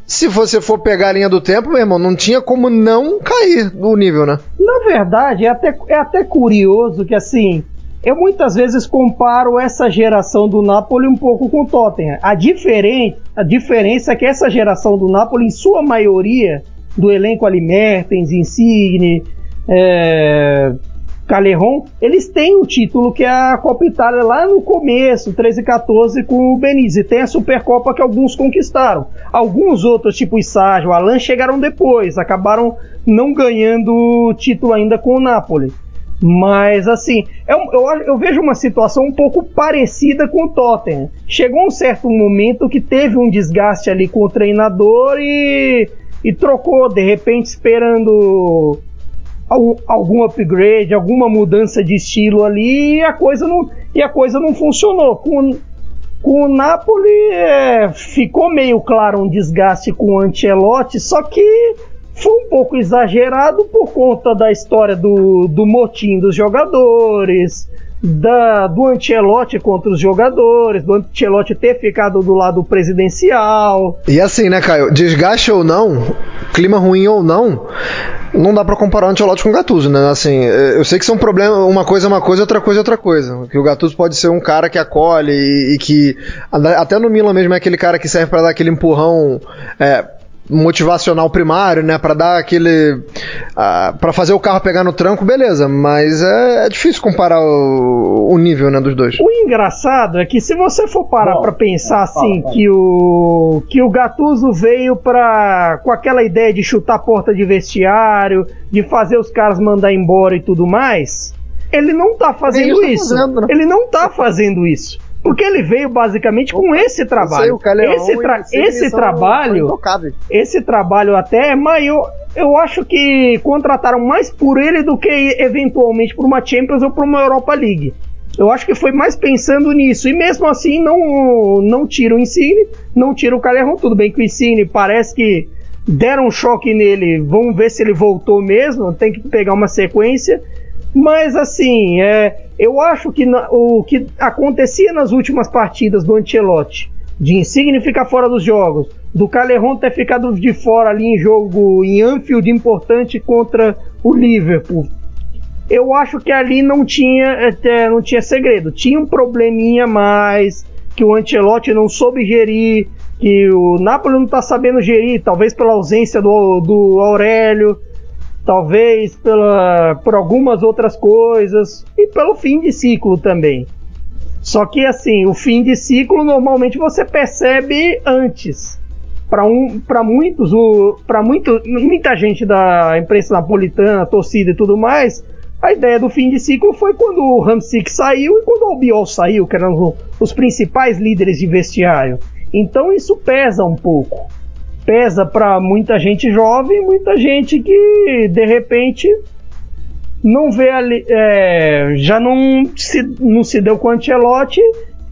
Se você for pegar a linha do tempo, meu irmão, não tinha como não cair o nível, né? Na verdade, é até, é até curioso que assim, eu muitas vezes comparo essa geração do Napoli um pouco com o Tottenham. A, diferente, a diferença é que essa geração do Napoli, em sua maioria, do elenco ali, Mertens, Insigne, é, Calerron, eles têm o título que é a Copa Itália lá no começo, 13 e 14, com o Benítez. Tem a Supercopa que alguns conquistaram. Alguns outros, tipo o Isságio, o Alan, chegaram depois, acabaram não ganhando o título ainda com o Napoli. Mas assim, eu, é eu, eu, vejo uma situação um pouco parecida com o Tottenham. Chegou um certo momento que teve um desgaste ali com o treinador e, e trocou, de repente, esperando algum upgrade, alguma mudança de estilo ali e a coisa não, e a coisa não funcionou. Com, com o Napoli é, ficou meio claro um desgaste com o Ancelotti, só que foi um pouco exagerado por conta da história do, do motim dos jogadores, da, do Ancelotti contra os jogadores, do Ancelotti ter ficado do lado presidencial. E assim, né, Caio? Desgaste ou não, clima ruim ou não, não dá para comparar o Ancelotti com o Gattuso, né? Assim, eu sei que são problemas, uma coisa é uma coisa, outra coisa é outra coisa. Que o Gattuso pode ser um cara que acolhe e, e que até no Milan mesmo é aquele cara que serve para dar aquele empurrão é, motivacional primário, né, para dar aquele uh, ah, para fazer o carro pegar no tranco, beleza, mas é, é difícil comparar o, o, nível, né, dos dois. O engraçado é que se você for parar para pensar assim fala, que o que o Gattuso veio para com aquela ideia de chutar a porta de vestiário, de fazer os caras mandar embora e tudo mais, ele não tá fazendo tá isso. Fazendo, né? Ele não tá fazendo isso. Porque ele veio basicamente com esse trabalho. esse, tra esse trabalho. Esse trabalho até é maior. Eu acho que contrataram mais por ele do que eventualmente por uma Champions ou por uma Europa League. Eu acho que foi mais pensando nisso. E mesmo assim, não, não tira o Insigne, não tira o Calerron. Tudo bem que o Insigne parece que deram um choque nele. Vamos ver se ele voltou mesmo. Tem que pegar uma sequência. Mas assim, é, eu acho que na, o que acontecia nas últimas partidas do Ancelotti, de Insigne ficar fora dos jogos, do Calerron ter ficado de fora ali em jogo em Anfield importante contra o Liverpool. Eu acho que ali não tinha, é, não tinha segredo. Tinha um probleminha mais que o Ancelotti não soube gerir, que o Napoli não está sabendo gerir, talvez pela ausência do, do Aurélio talvez pela, por algumas outras coisas e pelo fim de ciclo também. Só que assim, o fim de ciclo normalmente você percebe antes. Para um, para muitos, para muito, muita gente da imprensa napolitana, torcida e tudo mais, a ideia do fim de ciclo foi quando o Ramsik saiu e quando o Albiol saiu, que eram os principais líderes de vestiário. Então isso pesa um pouco pesa para muita gente jovem, muita gente que de repente não vê ali, é, já não se, não se deu com o Ancelotti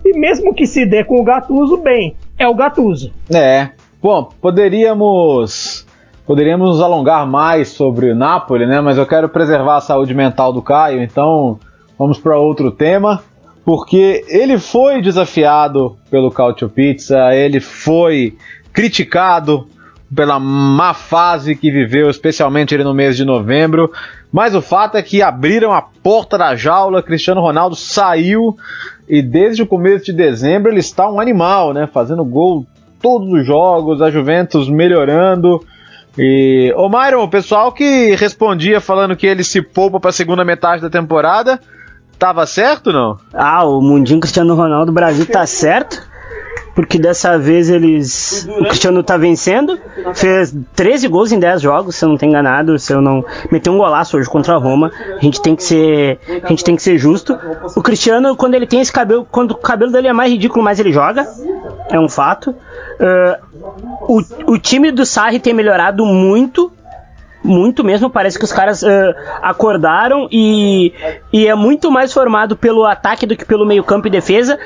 e mesmo que se dê com o Gattuso, bem, é o Gattuso. É. Bom, poderíamos poderíamos nos alongar mais sobre o Napoli, né? Mas eu quero preservar a saúde mental do Caio, então vamos para outro tema, porque ele foi desafiado pelo Cautio Pizza, ele foi criticado pela má fase que viveu, especialmente no mês de novembro. Mas o fato é que abriram a porta da jaula, Cristiano Ronaldo saiu e desde o começo de dezembro ele está um animal, né? Fazendo gol todos os jogos, a Juventus melhorando. E o Myron, o pessoal que respondia falando que ele se poupa para a segunda metade da temporada, tava certo não? Ah, o mundinho Cristiano Ronaldo Brasil tá certo porque dessa vez eles. O Cristiano tá vencendo, fez 13 gols em 10 jogos, se eu não tenho enganado, se eu não. Meteu um golaço hoje contra a Roma. A gente tem que ser. A gente tem que ser justo. O Cristiano, quando ele tem esse cabelo. Quando o cabelo dele é mais ridículo, mais ele joga. É um fato. Uh, o, o time do Sarri tem melhorado muito muito mesmo. Parece que os caras uh, acordaram e, e é muito mais formado pelo ataque do que pelo meio-campo e defesa.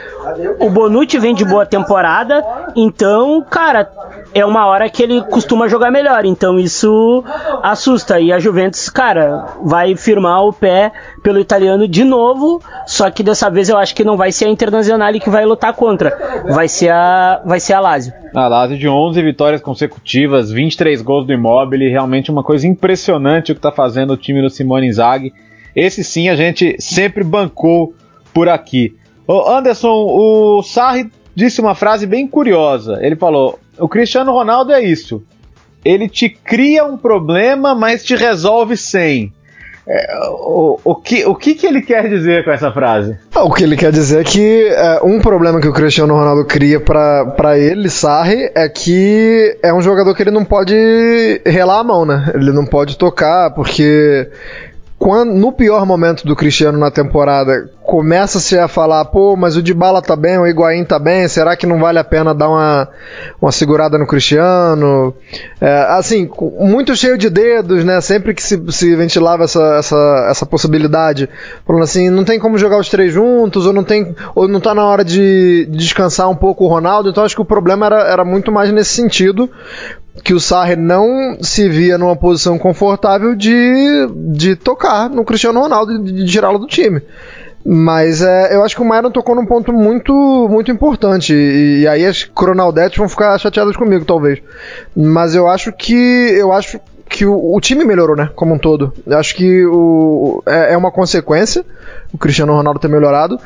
O Bonucci vem de boa temporada, então, cara, é uma hora que ele costuma jogar melhor. Então isso assusta. E a Juventus, cara, vai firmar o pé pelo italiano de novo, só que dessa vez eu acho que não vai ser a Internacional que vai lutar contra, vai ser a, vai ser a Lazio. A Lazio de 11 vitórias consecutivas, 23 gols do Immobile, realmente uma coisa impressionante o que está fazendo o time do Simone Inzaghi. Esse sim a gente sempre bancou por aqui. Anderson, o Sarri disse uma frase bem curiosa. Ele falou: "O Cristiano Ronaldo é isso ele te cria um problema, mas te resolve sem. É, o, o, que, o que, que ele quer dizer com essa frase? Ah, o que ele quer dizer é que é, um problema que o Cristiano Ronaldo cria para ele, Sarri, é que é um jogador que ele não pode relar a mão, né? Ele não pode tocar, porque quando, no pior momento do Cristiano na temporada, começa-se a falar, pô, mas o Dybala tá bem, o Higuaín tá bem, será que não vale a pena dar uma, uma segurada no Cristiano? É, assim, muito cheio de dedos, né, sempre que se, se ventilava essa, essa, essa possibilidade, falando assim, não tem como jogar os três juntos, ou não tem, ou não tá na hora de descansar um pouco o Ronaldo, então acho que o problema era, era muito mais nesse sentido, que o Sarri não se via numa posição confortável de, de tocar no Cristiano Ronaldo e de, de tirá-lo do time. Mas é, eu acho que o Myron tocou num ponto muito muito importante. E, e aí as Cronaldetes vão ficar chateadas comigo, talvez. Mas eu acho que. Eu acho que o, o time melhorou, né? Como um todo. Eu acho que o, é, é uma consequência o Cristiano Ronaldo ter melhorado.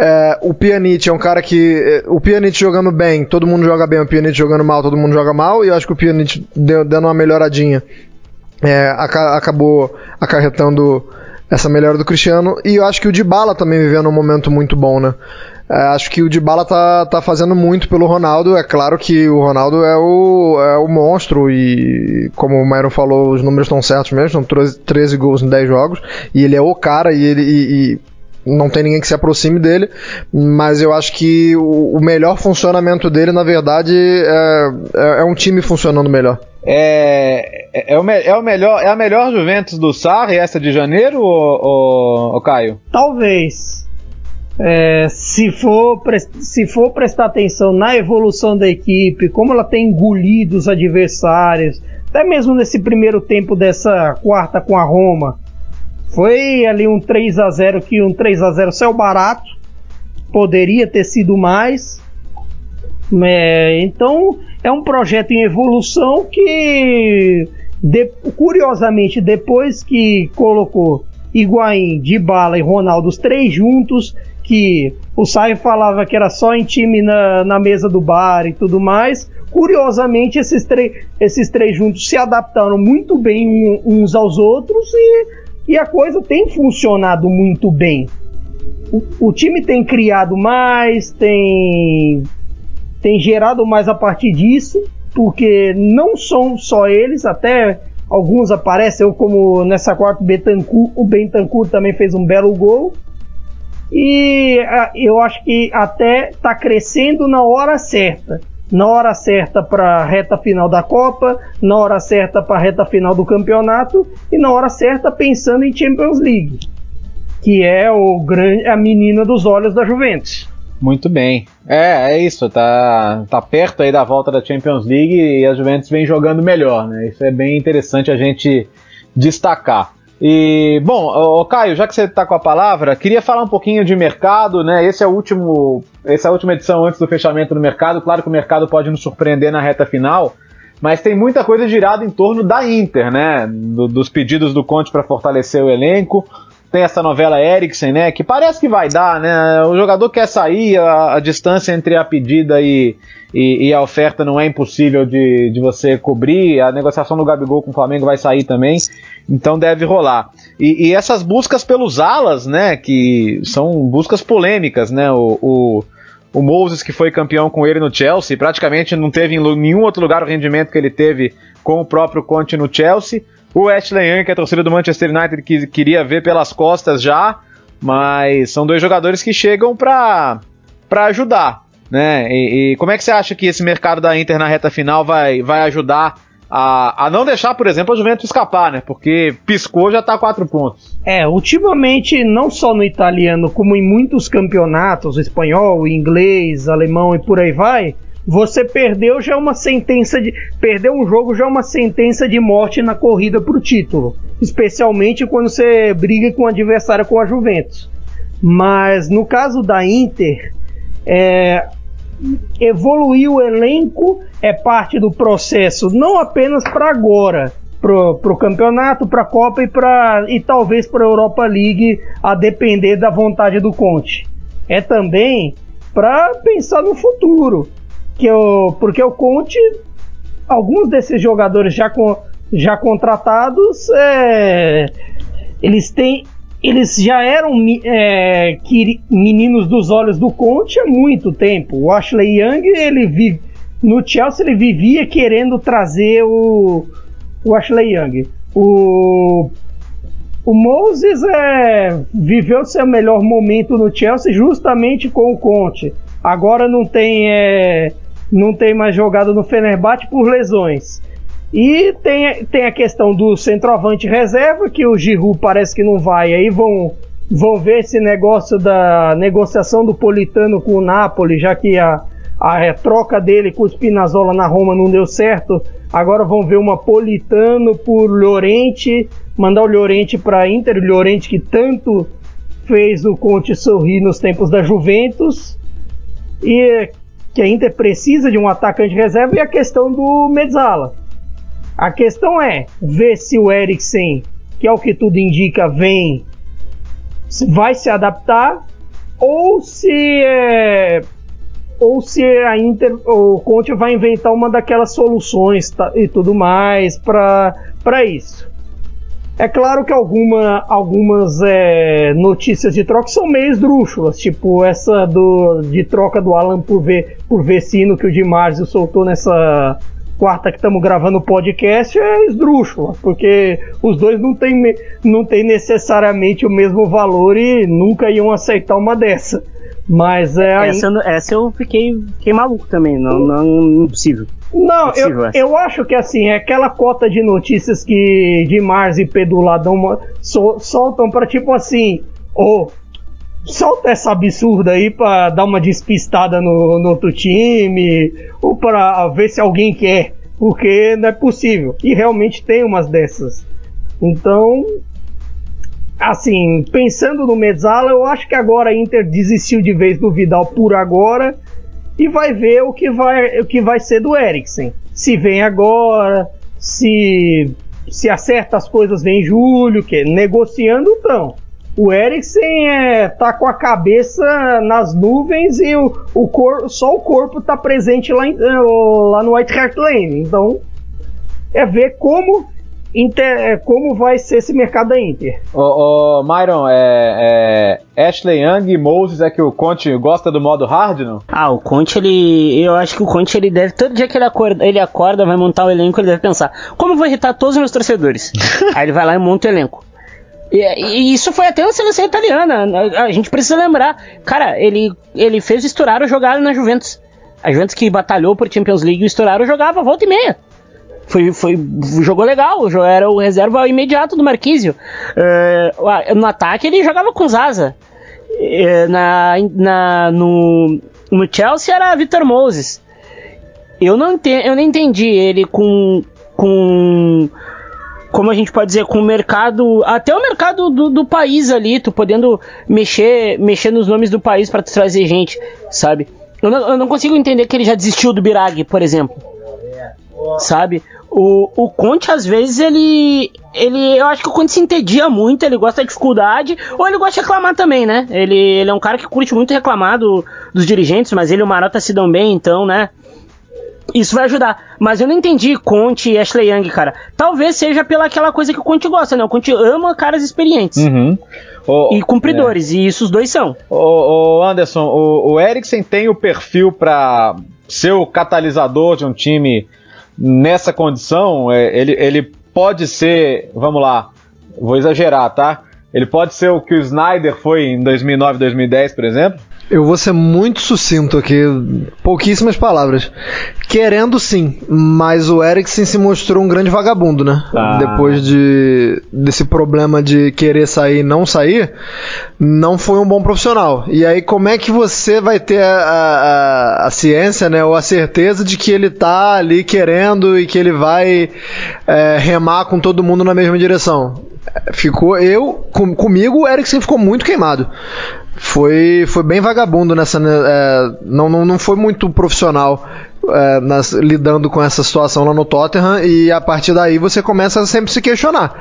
É, o Pjanic é um cara que. É, o Pjanic jogando bem, todo mundo joga bem. O Pjanic jogando mal, todo mundo joga mal. E eu acho que o Pjanic dando uma melhoradinha é, acabou acarretando essa melhora do Cristiano. E eu acho que o Dybala também vivendo um momento muito bom, né? É, acho que o Dybala tá, tá fazendo muito pelo Ronaldo. É claro que o Ronaldo é o, é o monstro e, como o Myron falou, os números estão certos mesmo. São 13, 13 gols em 10 jogos. E ele é o cara e ele. E, e não tem ninguém que se aproxime dele, mas eu acho que o, o melhor funcionamento dele, na verdade, é, é, é um time funcionando melhor. É, é, é, o, é, o melhor, é a melhor Juventus do Sarri, essa de janeiro, ou, ou, Caio? Talvez. É, se, for, se for prestar atenção na evolução da equipe, como ela tem engolido os adversários, até mesmo nesse primeiro tempo dessa quarta com a Roma, foi ali um 3 a 0 que um 3 a 0 saiu barato. Poderia ter sido mais. É, então é um projeto em evolução que de, curiosamente depois que colocou Higuaín, Dybala e Ronaldo os três juntos, que o Sai falava que era só em time na, na mesa do bar e tudo mais. Curiosamente, esses, esses três juntos se adaptaram muito bem uns aos outros e e a coisa tem funcionado muito bem. O, o time tem criado mais, tem, tem gerado mais a partir disso, porque não são só eles, até alguns aparecem, como nessa quarta o Bentancur também fez um belo gol. E eu acho que até está crescendo na hora certa na hora certa para a reta final da Copa, na hora certa para a reta final do campeonato e na hora certa pensando em Champions League, que é o grande, a menina dos olhos da Juventus. Muito bem. É, é isso, tá, tá perto aí da volta da Champions League e a Juventus vem jogando melhor, né? Isso é bem interessante a gente destacar. E, bom, ô, Caio, já que você está com a palavra, queria falar um pouquinho de mercado, né? Esse é o último, essa é a última edição antes do fechamento do mercado. Claro que o mercado pode nos surpreender na reta final, mas tem muita coisa girada em torno da Inter, né? Do, dos pedidos do Conte para fortalecer o elenco. Tem essa novela Eriksen, né? Que parece que vai dar, né? O jogador quer sair, a, a distância entre a pedida e, e, e, a oferta não é impossível de, de você cobrir. A negociação do Gabigol com o Flamengo vai sair também. Então deve rolar. E, e, essas buscas pelos alas, né, que são buscas polêmicas, né, o, o, o, Moses que foi campeão com ele no Chelsea, praticamente não teve em nenhum outro lugar o rendimento que ele teve com o próprio Conte no Chelsea. O Ashley Young, que é a torcida do Manchester United, que queria ver pelas costas já, mas são dois jogadores que chegam para ajudar, né? E, e, como é que você acha que esse mercado da Inter na reta final vai, vai ajudar a, a não deixar, por exemplo, a Juventus escapar, né? Porque piscou já tá a quatro pontos. É, ultimamente, não só no italiano, como em muitos campeonatos, espanhol, inglês, alemão e por aí vai, você perdeu já é uma sentença de. Perder um jogo já é uma sentença de morte na corrida para o título. Especialmente quando você briga com o adversário com a Juventus. Mas no caso da Inter, é, evoluir o elenco é parte do processo, não apenas para agora, para o campeonato, para a Copa e, pra, e talvez para a Europa League, a depender da vontade do Conte. É também para pensar no futuro, que o, porque o Conte, alguns desses jogadores já, com, já contratados, é, eles têm eles já eram é, meninos dos olhos do Conte há muito tempo. O Ashley Young, ele no Chelsea, ele vivia querendo trazer o, o Ashley Young. O, o Moses é, viveu seu melhor momento no Chelsea justamente com o Conte. Agora não tem, é, não tem mais jogado no Fenerbahçe por lesões. E tem, tem a questão do centroavante reserva, que o Giroud parece que não vai, aí vão, vão ver esse negócio da negociação do Politano com o Napoli, já que a, a, troca dele com o Spinazzola na Roma não deu certo. Agora vão ver uma Politano por Llorente, mandar o Llorente para Inter, o Llorente que tanto fez o Conte sorrir nos tempos da Juventus. E que a Inter precisa de um atacante reserva e a questão do Mezzala a questão é ver se o Eriksen, que é o que tudo indica, vem, vai se adaptar ou se é, ou se a Inter, o Conte vai inventar uma daquelas soluções tá, e tudo mais para isso. É claro que alguma, algumas é, notícias de troca são meio esdrúxulas, tipo essa do, de troca do Alan por, ver, por Vecino que o Di Marzio soltou nessa quarta que estamos gravando o podcast é esdrúxula, porque os dois não têm não tem necessariamente o mesmo valor e nunca iam aceitar uma dessa. Mas é. Essa, essa eu fiquei, fiquei maluco também, não, não impossível. Não, eu, eu acho que assim, é aquela cota de notícias que de Mars e Peduladão sol, soltam para tipo assim, ô, oh, solta essa absurda aí pra dar uma despistada no, no outro time, ou para ver se alguém quer, porque não é possível. E realmente tem umas dessas. Então, assim, pensando no Mezzala, eu acho que agora a Inter desistiu de vez do Vidal por agora e vai ver o que vai, o que vai ser do Eriksen. Se vem agora, se se acerta as coisas vem em julho, que negociando então. O Eriksen é, tá com a cabeça nas nuvens e o, o cor, só o corpo tá presente lá, em, lá no White Hart Lane. Então, é ver como Inter, é, como vai ser esse mercado da Inter. Ô, ô Myron, é, é, Ashley Young e Moses é que o Conte gosta do modo hard, não? Ah, o Conte, ele. Eu acho que o Conte, ele deve. Todo dia que ele acorda, ele acorda vai montar o elenco, ele deve pensar: como eu vou irritar todos os meus torcedores? Aí ele vai lá e monta o elenco. E, e, isso foi até na seleção italiana. A, a, gente precisa lembrar. Cara, ele, ele fez o Estoraro jogar na Juventus. A Juventus que batalhou por Champions League, o Estoraro jogava volta e meia. Foi, foi, jogou legal, era o reserva imediato do Marquísio. Uh, no ataque ele jogava com Zaza. Uh, na, na, no, no Chelsea era Vitor Moses. Eu não, entendi, eu não entendi ele com, com como a gente pode dizer, com o mercado, até o mercado do, do país ali, tu podendo mexer, mexer nos nomes do país para trazer gente, sabe? Eu não, eu não, consigo entender que ele já desistiu do Birag, por exemplo. Sabe? O, o Conte, às vezes, ele. ele Eu acho que o Conte se entedia muito, ele gosta da dificuldade, ou ele gosta de reclamar também, né? Ele, ele é um cara que curte muito reclamar do, dos dirigentes, mas ele e o Marota se dão bem, então, né? Isso vai ajudar. Mas eu não entendi Conte e Ashley Young, cara. Talvez seja pela aquela coisa que o Conte gosta, né? O Conte ama caras experientes. Uhum. O, e cumpridores, é. e isso os dois são. O, o Anderson, o, o Eriksen tem o perfil para ser o catalisador de um time nessa condição? É, ele, ele pode ser, vamos lá, vou exagerar, tá? Ele pode ser o que o Snyder foi em 2009, 2010, por exemplo? Eu vou ser muito sucinto aqui, pouquíssimas palavras. Querendo sim, mas o Eriksen se mostrou um grande vagabundo, né? Ah. Depois de desse problema de querer sair e não sair, não foi um bom profissional. E aí, como é que você vai ter a, a, a ciência, né, ou a certeza de que ele tá ali querendo e que ele vai é, remar com todo mundo na mesma direção? Ficou eu com, comigo o Eriksen ficou muito queimado foi, foi bem vagabundo nessa. né, é, não, não, não foi muito profissional é, nas- lidando com essa situação lá no Tottenham. E a partir daí você começa a sempre se questionar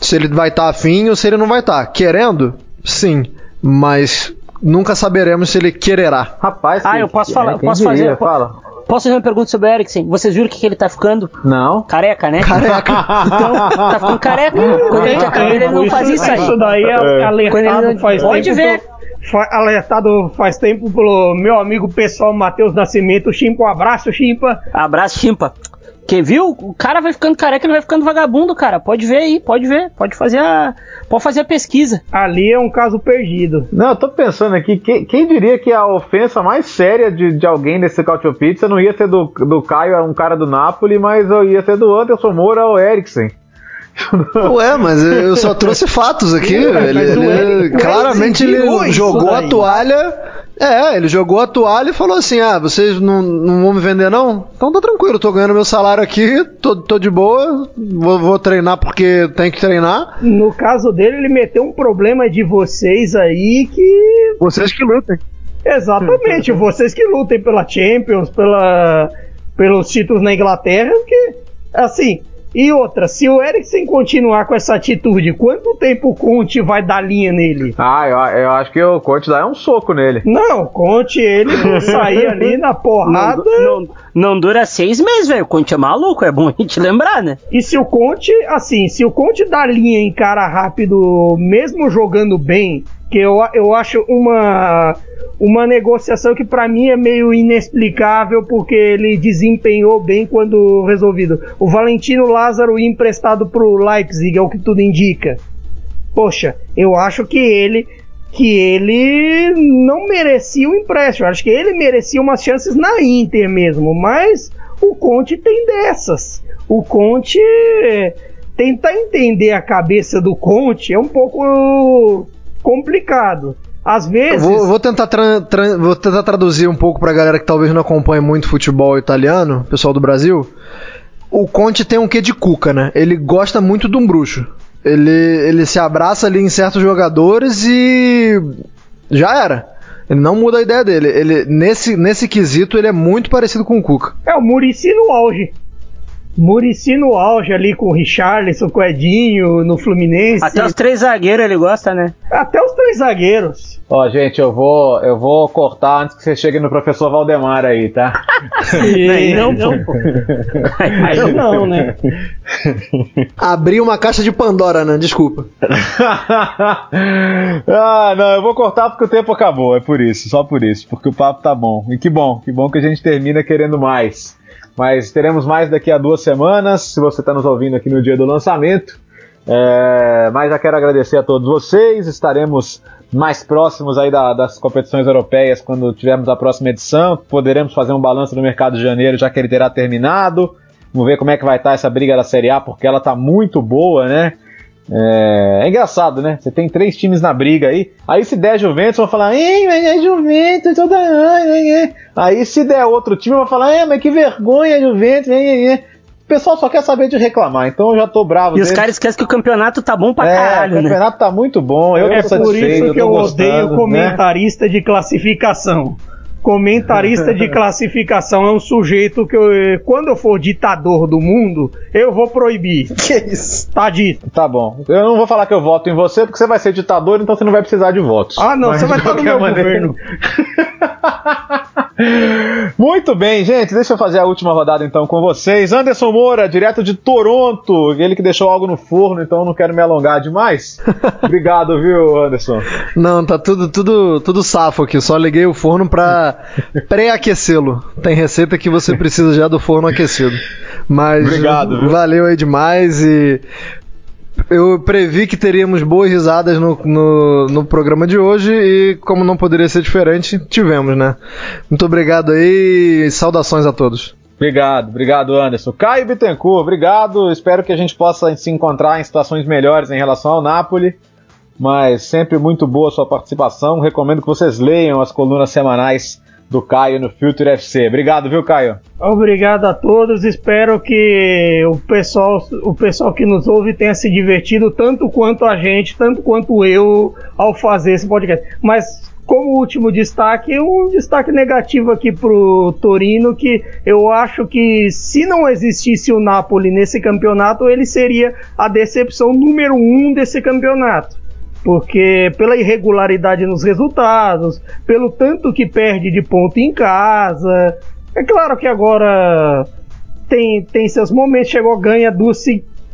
se ele vai estar afim ou se ele não vai estar. Querendo? Sim. Mas nunca saberemos se ele quererá. Rapaz, Ah, que- eu posso que- falar- quem posso diria? fazer- Fala. Posso fazer uma pergunta sobre o Eriksen? Vocês viram que, que ele tá ficando? Não. Careca, né? Careca. Então, tá ficando careca. Quando ele tinha cabelo, ele não fazia isso aí. Isso daí é ele alertado não- faz Pode ver. Alertado faz tempo pelo meu amigo pessoal Matheus Nascimento. Chimpa, um abraço, Chimpa. Abraço, chimpa. Que viu? O cara vai ficando careca, ele vai ficando vagabundo, cara. Pode ver aí, pode ver. Pode fazer a, pode fazer a pesquisa. Ali é um caso perdido. Não, eu tô pensando aqui, quem, quem diria que a ofensa mais séria de, de alguém nesse Cautio Pizza não ia ser do, do Caio, um cara do Napoli, mas ia ser do Anderson Moura ou Eriksen. Ué, mas eu só trouxe fatos aqui. Ele, ele- claramente ele jogou a toalha. É, ele jogou a toalha e falou assim: Ah, vocês não, não vão me vender, não? Então tá tranquilo, tô ganhando meu salário aqui, tô, tô de boa, vou, vou treinar porque tem que treinar. No caso dele, ele meteu um problema de vocês aí que. Vocês que lutem. Exatamente, vocês que lutem pela Champions, pela, pelos títulos na Inglaterra, porque. Assim. E outra, se o Eriksen continuar com essa atitude, quanto tempo o Conte vai dar linha nele? Ah, eu, eu acho que o Corte dá um soco nele. Não, Conte ele vai sair ali na Não, porrada. não, não dura seis meses, velho. O Conte é maluco, é bom a gente lembrar, né? E se o Conte, assim, se o Conte dá linha em cara rápido, mesmo jogando bem, que eu, eu acho uma, uma negociação que pra mim é meio inexplicável, porque ele desempenhou bem quando resolvido. O Valentino Lázaro emprestado pro Leipzig, é o que tudo indica. Poxa, eu acho que ele que ele não merecia o empréstimo. Acho que ele merecia umas chances na Inter mesmo, mas o Conte tem dessas. O Conte tentar entender a cabeça do Conte é um pouco complicado. Às vezes Vou, vou tentar vou tentar traduzir um pouco pra galera que talvez não acompanhe muito futebol italiano, pessoal do Brasil. O Conte tem um quê de cuca, né? Ele gosta muito de um bruxo. Ele, ele se abraça ali em certos jogadores e já era. Ele não muda a ideia dele. Ele nesse nesse quesito ele é muito parecido com o Cuca. é o Murici no auge. Murici no auge ali com o Richarlison, com o Edinho no Fluminense. Até os três zagueiros ele gosta, né? Até os três zagueiros. Ó, gente, eu vou, eu vou cortar antes que você chegue no professor Valdemar aí, tá? Aí não, não, pô. Aí não, né? Abrir uma caixa de Pandora, né? Desculpa. ah, não, eu vou cortar porque o tempo acabou, é por isso, só por isso, porque o papo tá bom. E que bom, que bom que a gente termina querendo mais. Mas teremos mais daqui a duas semanas, se você está nos ouvindo aqui no dia do lançamento. É, mas já quero agradecer a todos vocês, estaremos mais próximos aí da- das competições europeias quando tivermos a próxima edição. Poderemos fazer um balanço no mercado de janeiro, já que ele terá terminado. Vamos ver como é que vai estar essa briga da Série A, porque ela tá muito boa, né? É, é engraçado, né? Você tem três times na briga aí. Aí se der Juventus, vão falar, ei, mas é Juventus, toda. ai, ai, ai." Aí se der outro time, vão falar, é, mas que vergonha, Juventus. ai." O pessoal só quer saber de reclamar, então eu já tô bravo. E os caras esquecem que o campeonato tá bom pra é, caralho, o né? campeonato tá muito bom, eu é tô por satisfeito, isso que eu gostando, odeio né? comentarista de classificação. Comentarista de classificação é um sujeito que, eu, quando eu for ditador do mundo, eu vou proibir. Que isso? Tá dito. Tá bom. Eu não vou falar que eu voto em você, porque você vai ser ditador, então você não vai precisar de votos. Ah, não, Mas, você vai estar no meu maneira- governo. Muito bem, gente. Deixa eu fazer a última rodada então com vocês. Anderson Moura, direto de Toronto. Ele que deixou algo no forno, então eu não quero me alongar demais. Obrigado, viu, Anderson? Não, tá tudo, tudo, tudo safo aqui. Só liguei o forno pra pré-aquecê-lo. Tem receita que você precisa já do forno aquecido. Mas Obrigado, viu? valeu aí demais e eu previ que teríamos boas risadas no, no, no, programa de hoje e, como não poderia ser diferente, tivemos, né? Muito obrigado aí e saudações a todos. Obrigado, obrigado Anderson. Caio Bittencourt, obrigado. Espero que a gente possa se encontrar em situações melhores em relação ao Napoli, mas sempre muito boa a sua participação. Recomendo que vocês leiam as colunas semanais do Caio no Future FC. Obrigado, viu, Caio? Obrigado a todos. Espero que o pessoal, o pessoal que nos ouve tenha se divertido tanto quanto a gente, tanto quanto eu ao fazer esse podcast. Mas como último destaque, um destaque negativo aqui pro Torino, que eu acho que se não existisse o Napoli nesse campeonato, ele seria a decepção número um desse campeonato porque pela irregularidade nos resultados, pelo tanto que perde de ponto em casa. É claro que agora tem, tem seus momentos, chegou, ganha duas.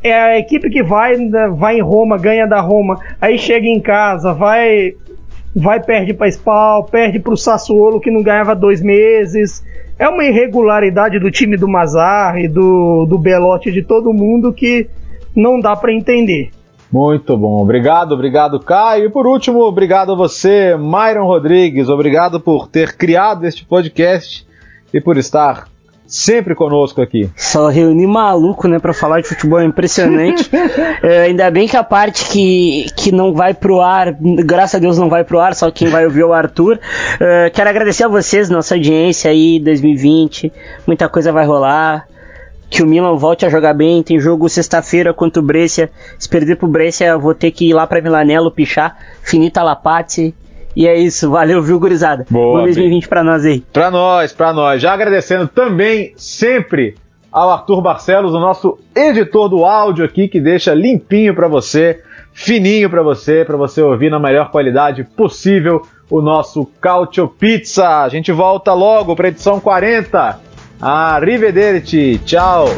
É a equipe que vai, né, vai em Roma, ganha da Roma, aí chega em casa, vai vai perde para Spal, perde para o Sassuolo que não ganhava dois meses. É uma irregularidade do time do Mazar e do, do Belotti de todo mundo que não dá para entender. Muito bom. Obrigado, obrigado, Caio. E por último, obrigado a você, Myron Rodrigues. Obrigado por ter criado este podcast e por estar sempre conosco aqui. Só reunir maluco, né, para falar de futebol é impressionante. é, ainda bem que a parte que, que não vai pro ar, graças a Deus não vai pro ar, só quem vai ouvir é o Arthur. É, quero agradecer a vocês, nossa audiência aí, 2020. Muita coisa vai rolar que o Milan volte a jogar bem. Tem jogo sexta-feira contra o Brescia. Se perder pro Brescia, vou ter que ir lá pra Milanello pichar. Finita la Pazzi. E é isso, valeu, viu, gurizada? Boa, Bom 2020 pra nós aí. Pra nós, pra nós. Já agradecendo também, sempre, ao Arthur Barcelos, o nosso editor do áudio aqui, que deixa limpinho pra você, fininho pra você, pra você ouvir na melhor qualidade possível o nosso Cautio Pizza. A gente volta logo pra edição 40 Arrivederci, tchau!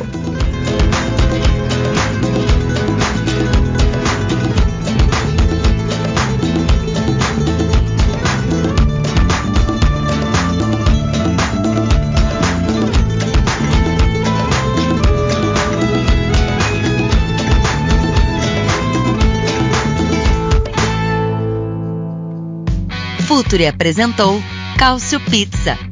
Futuri apresentou Cálcio Pizza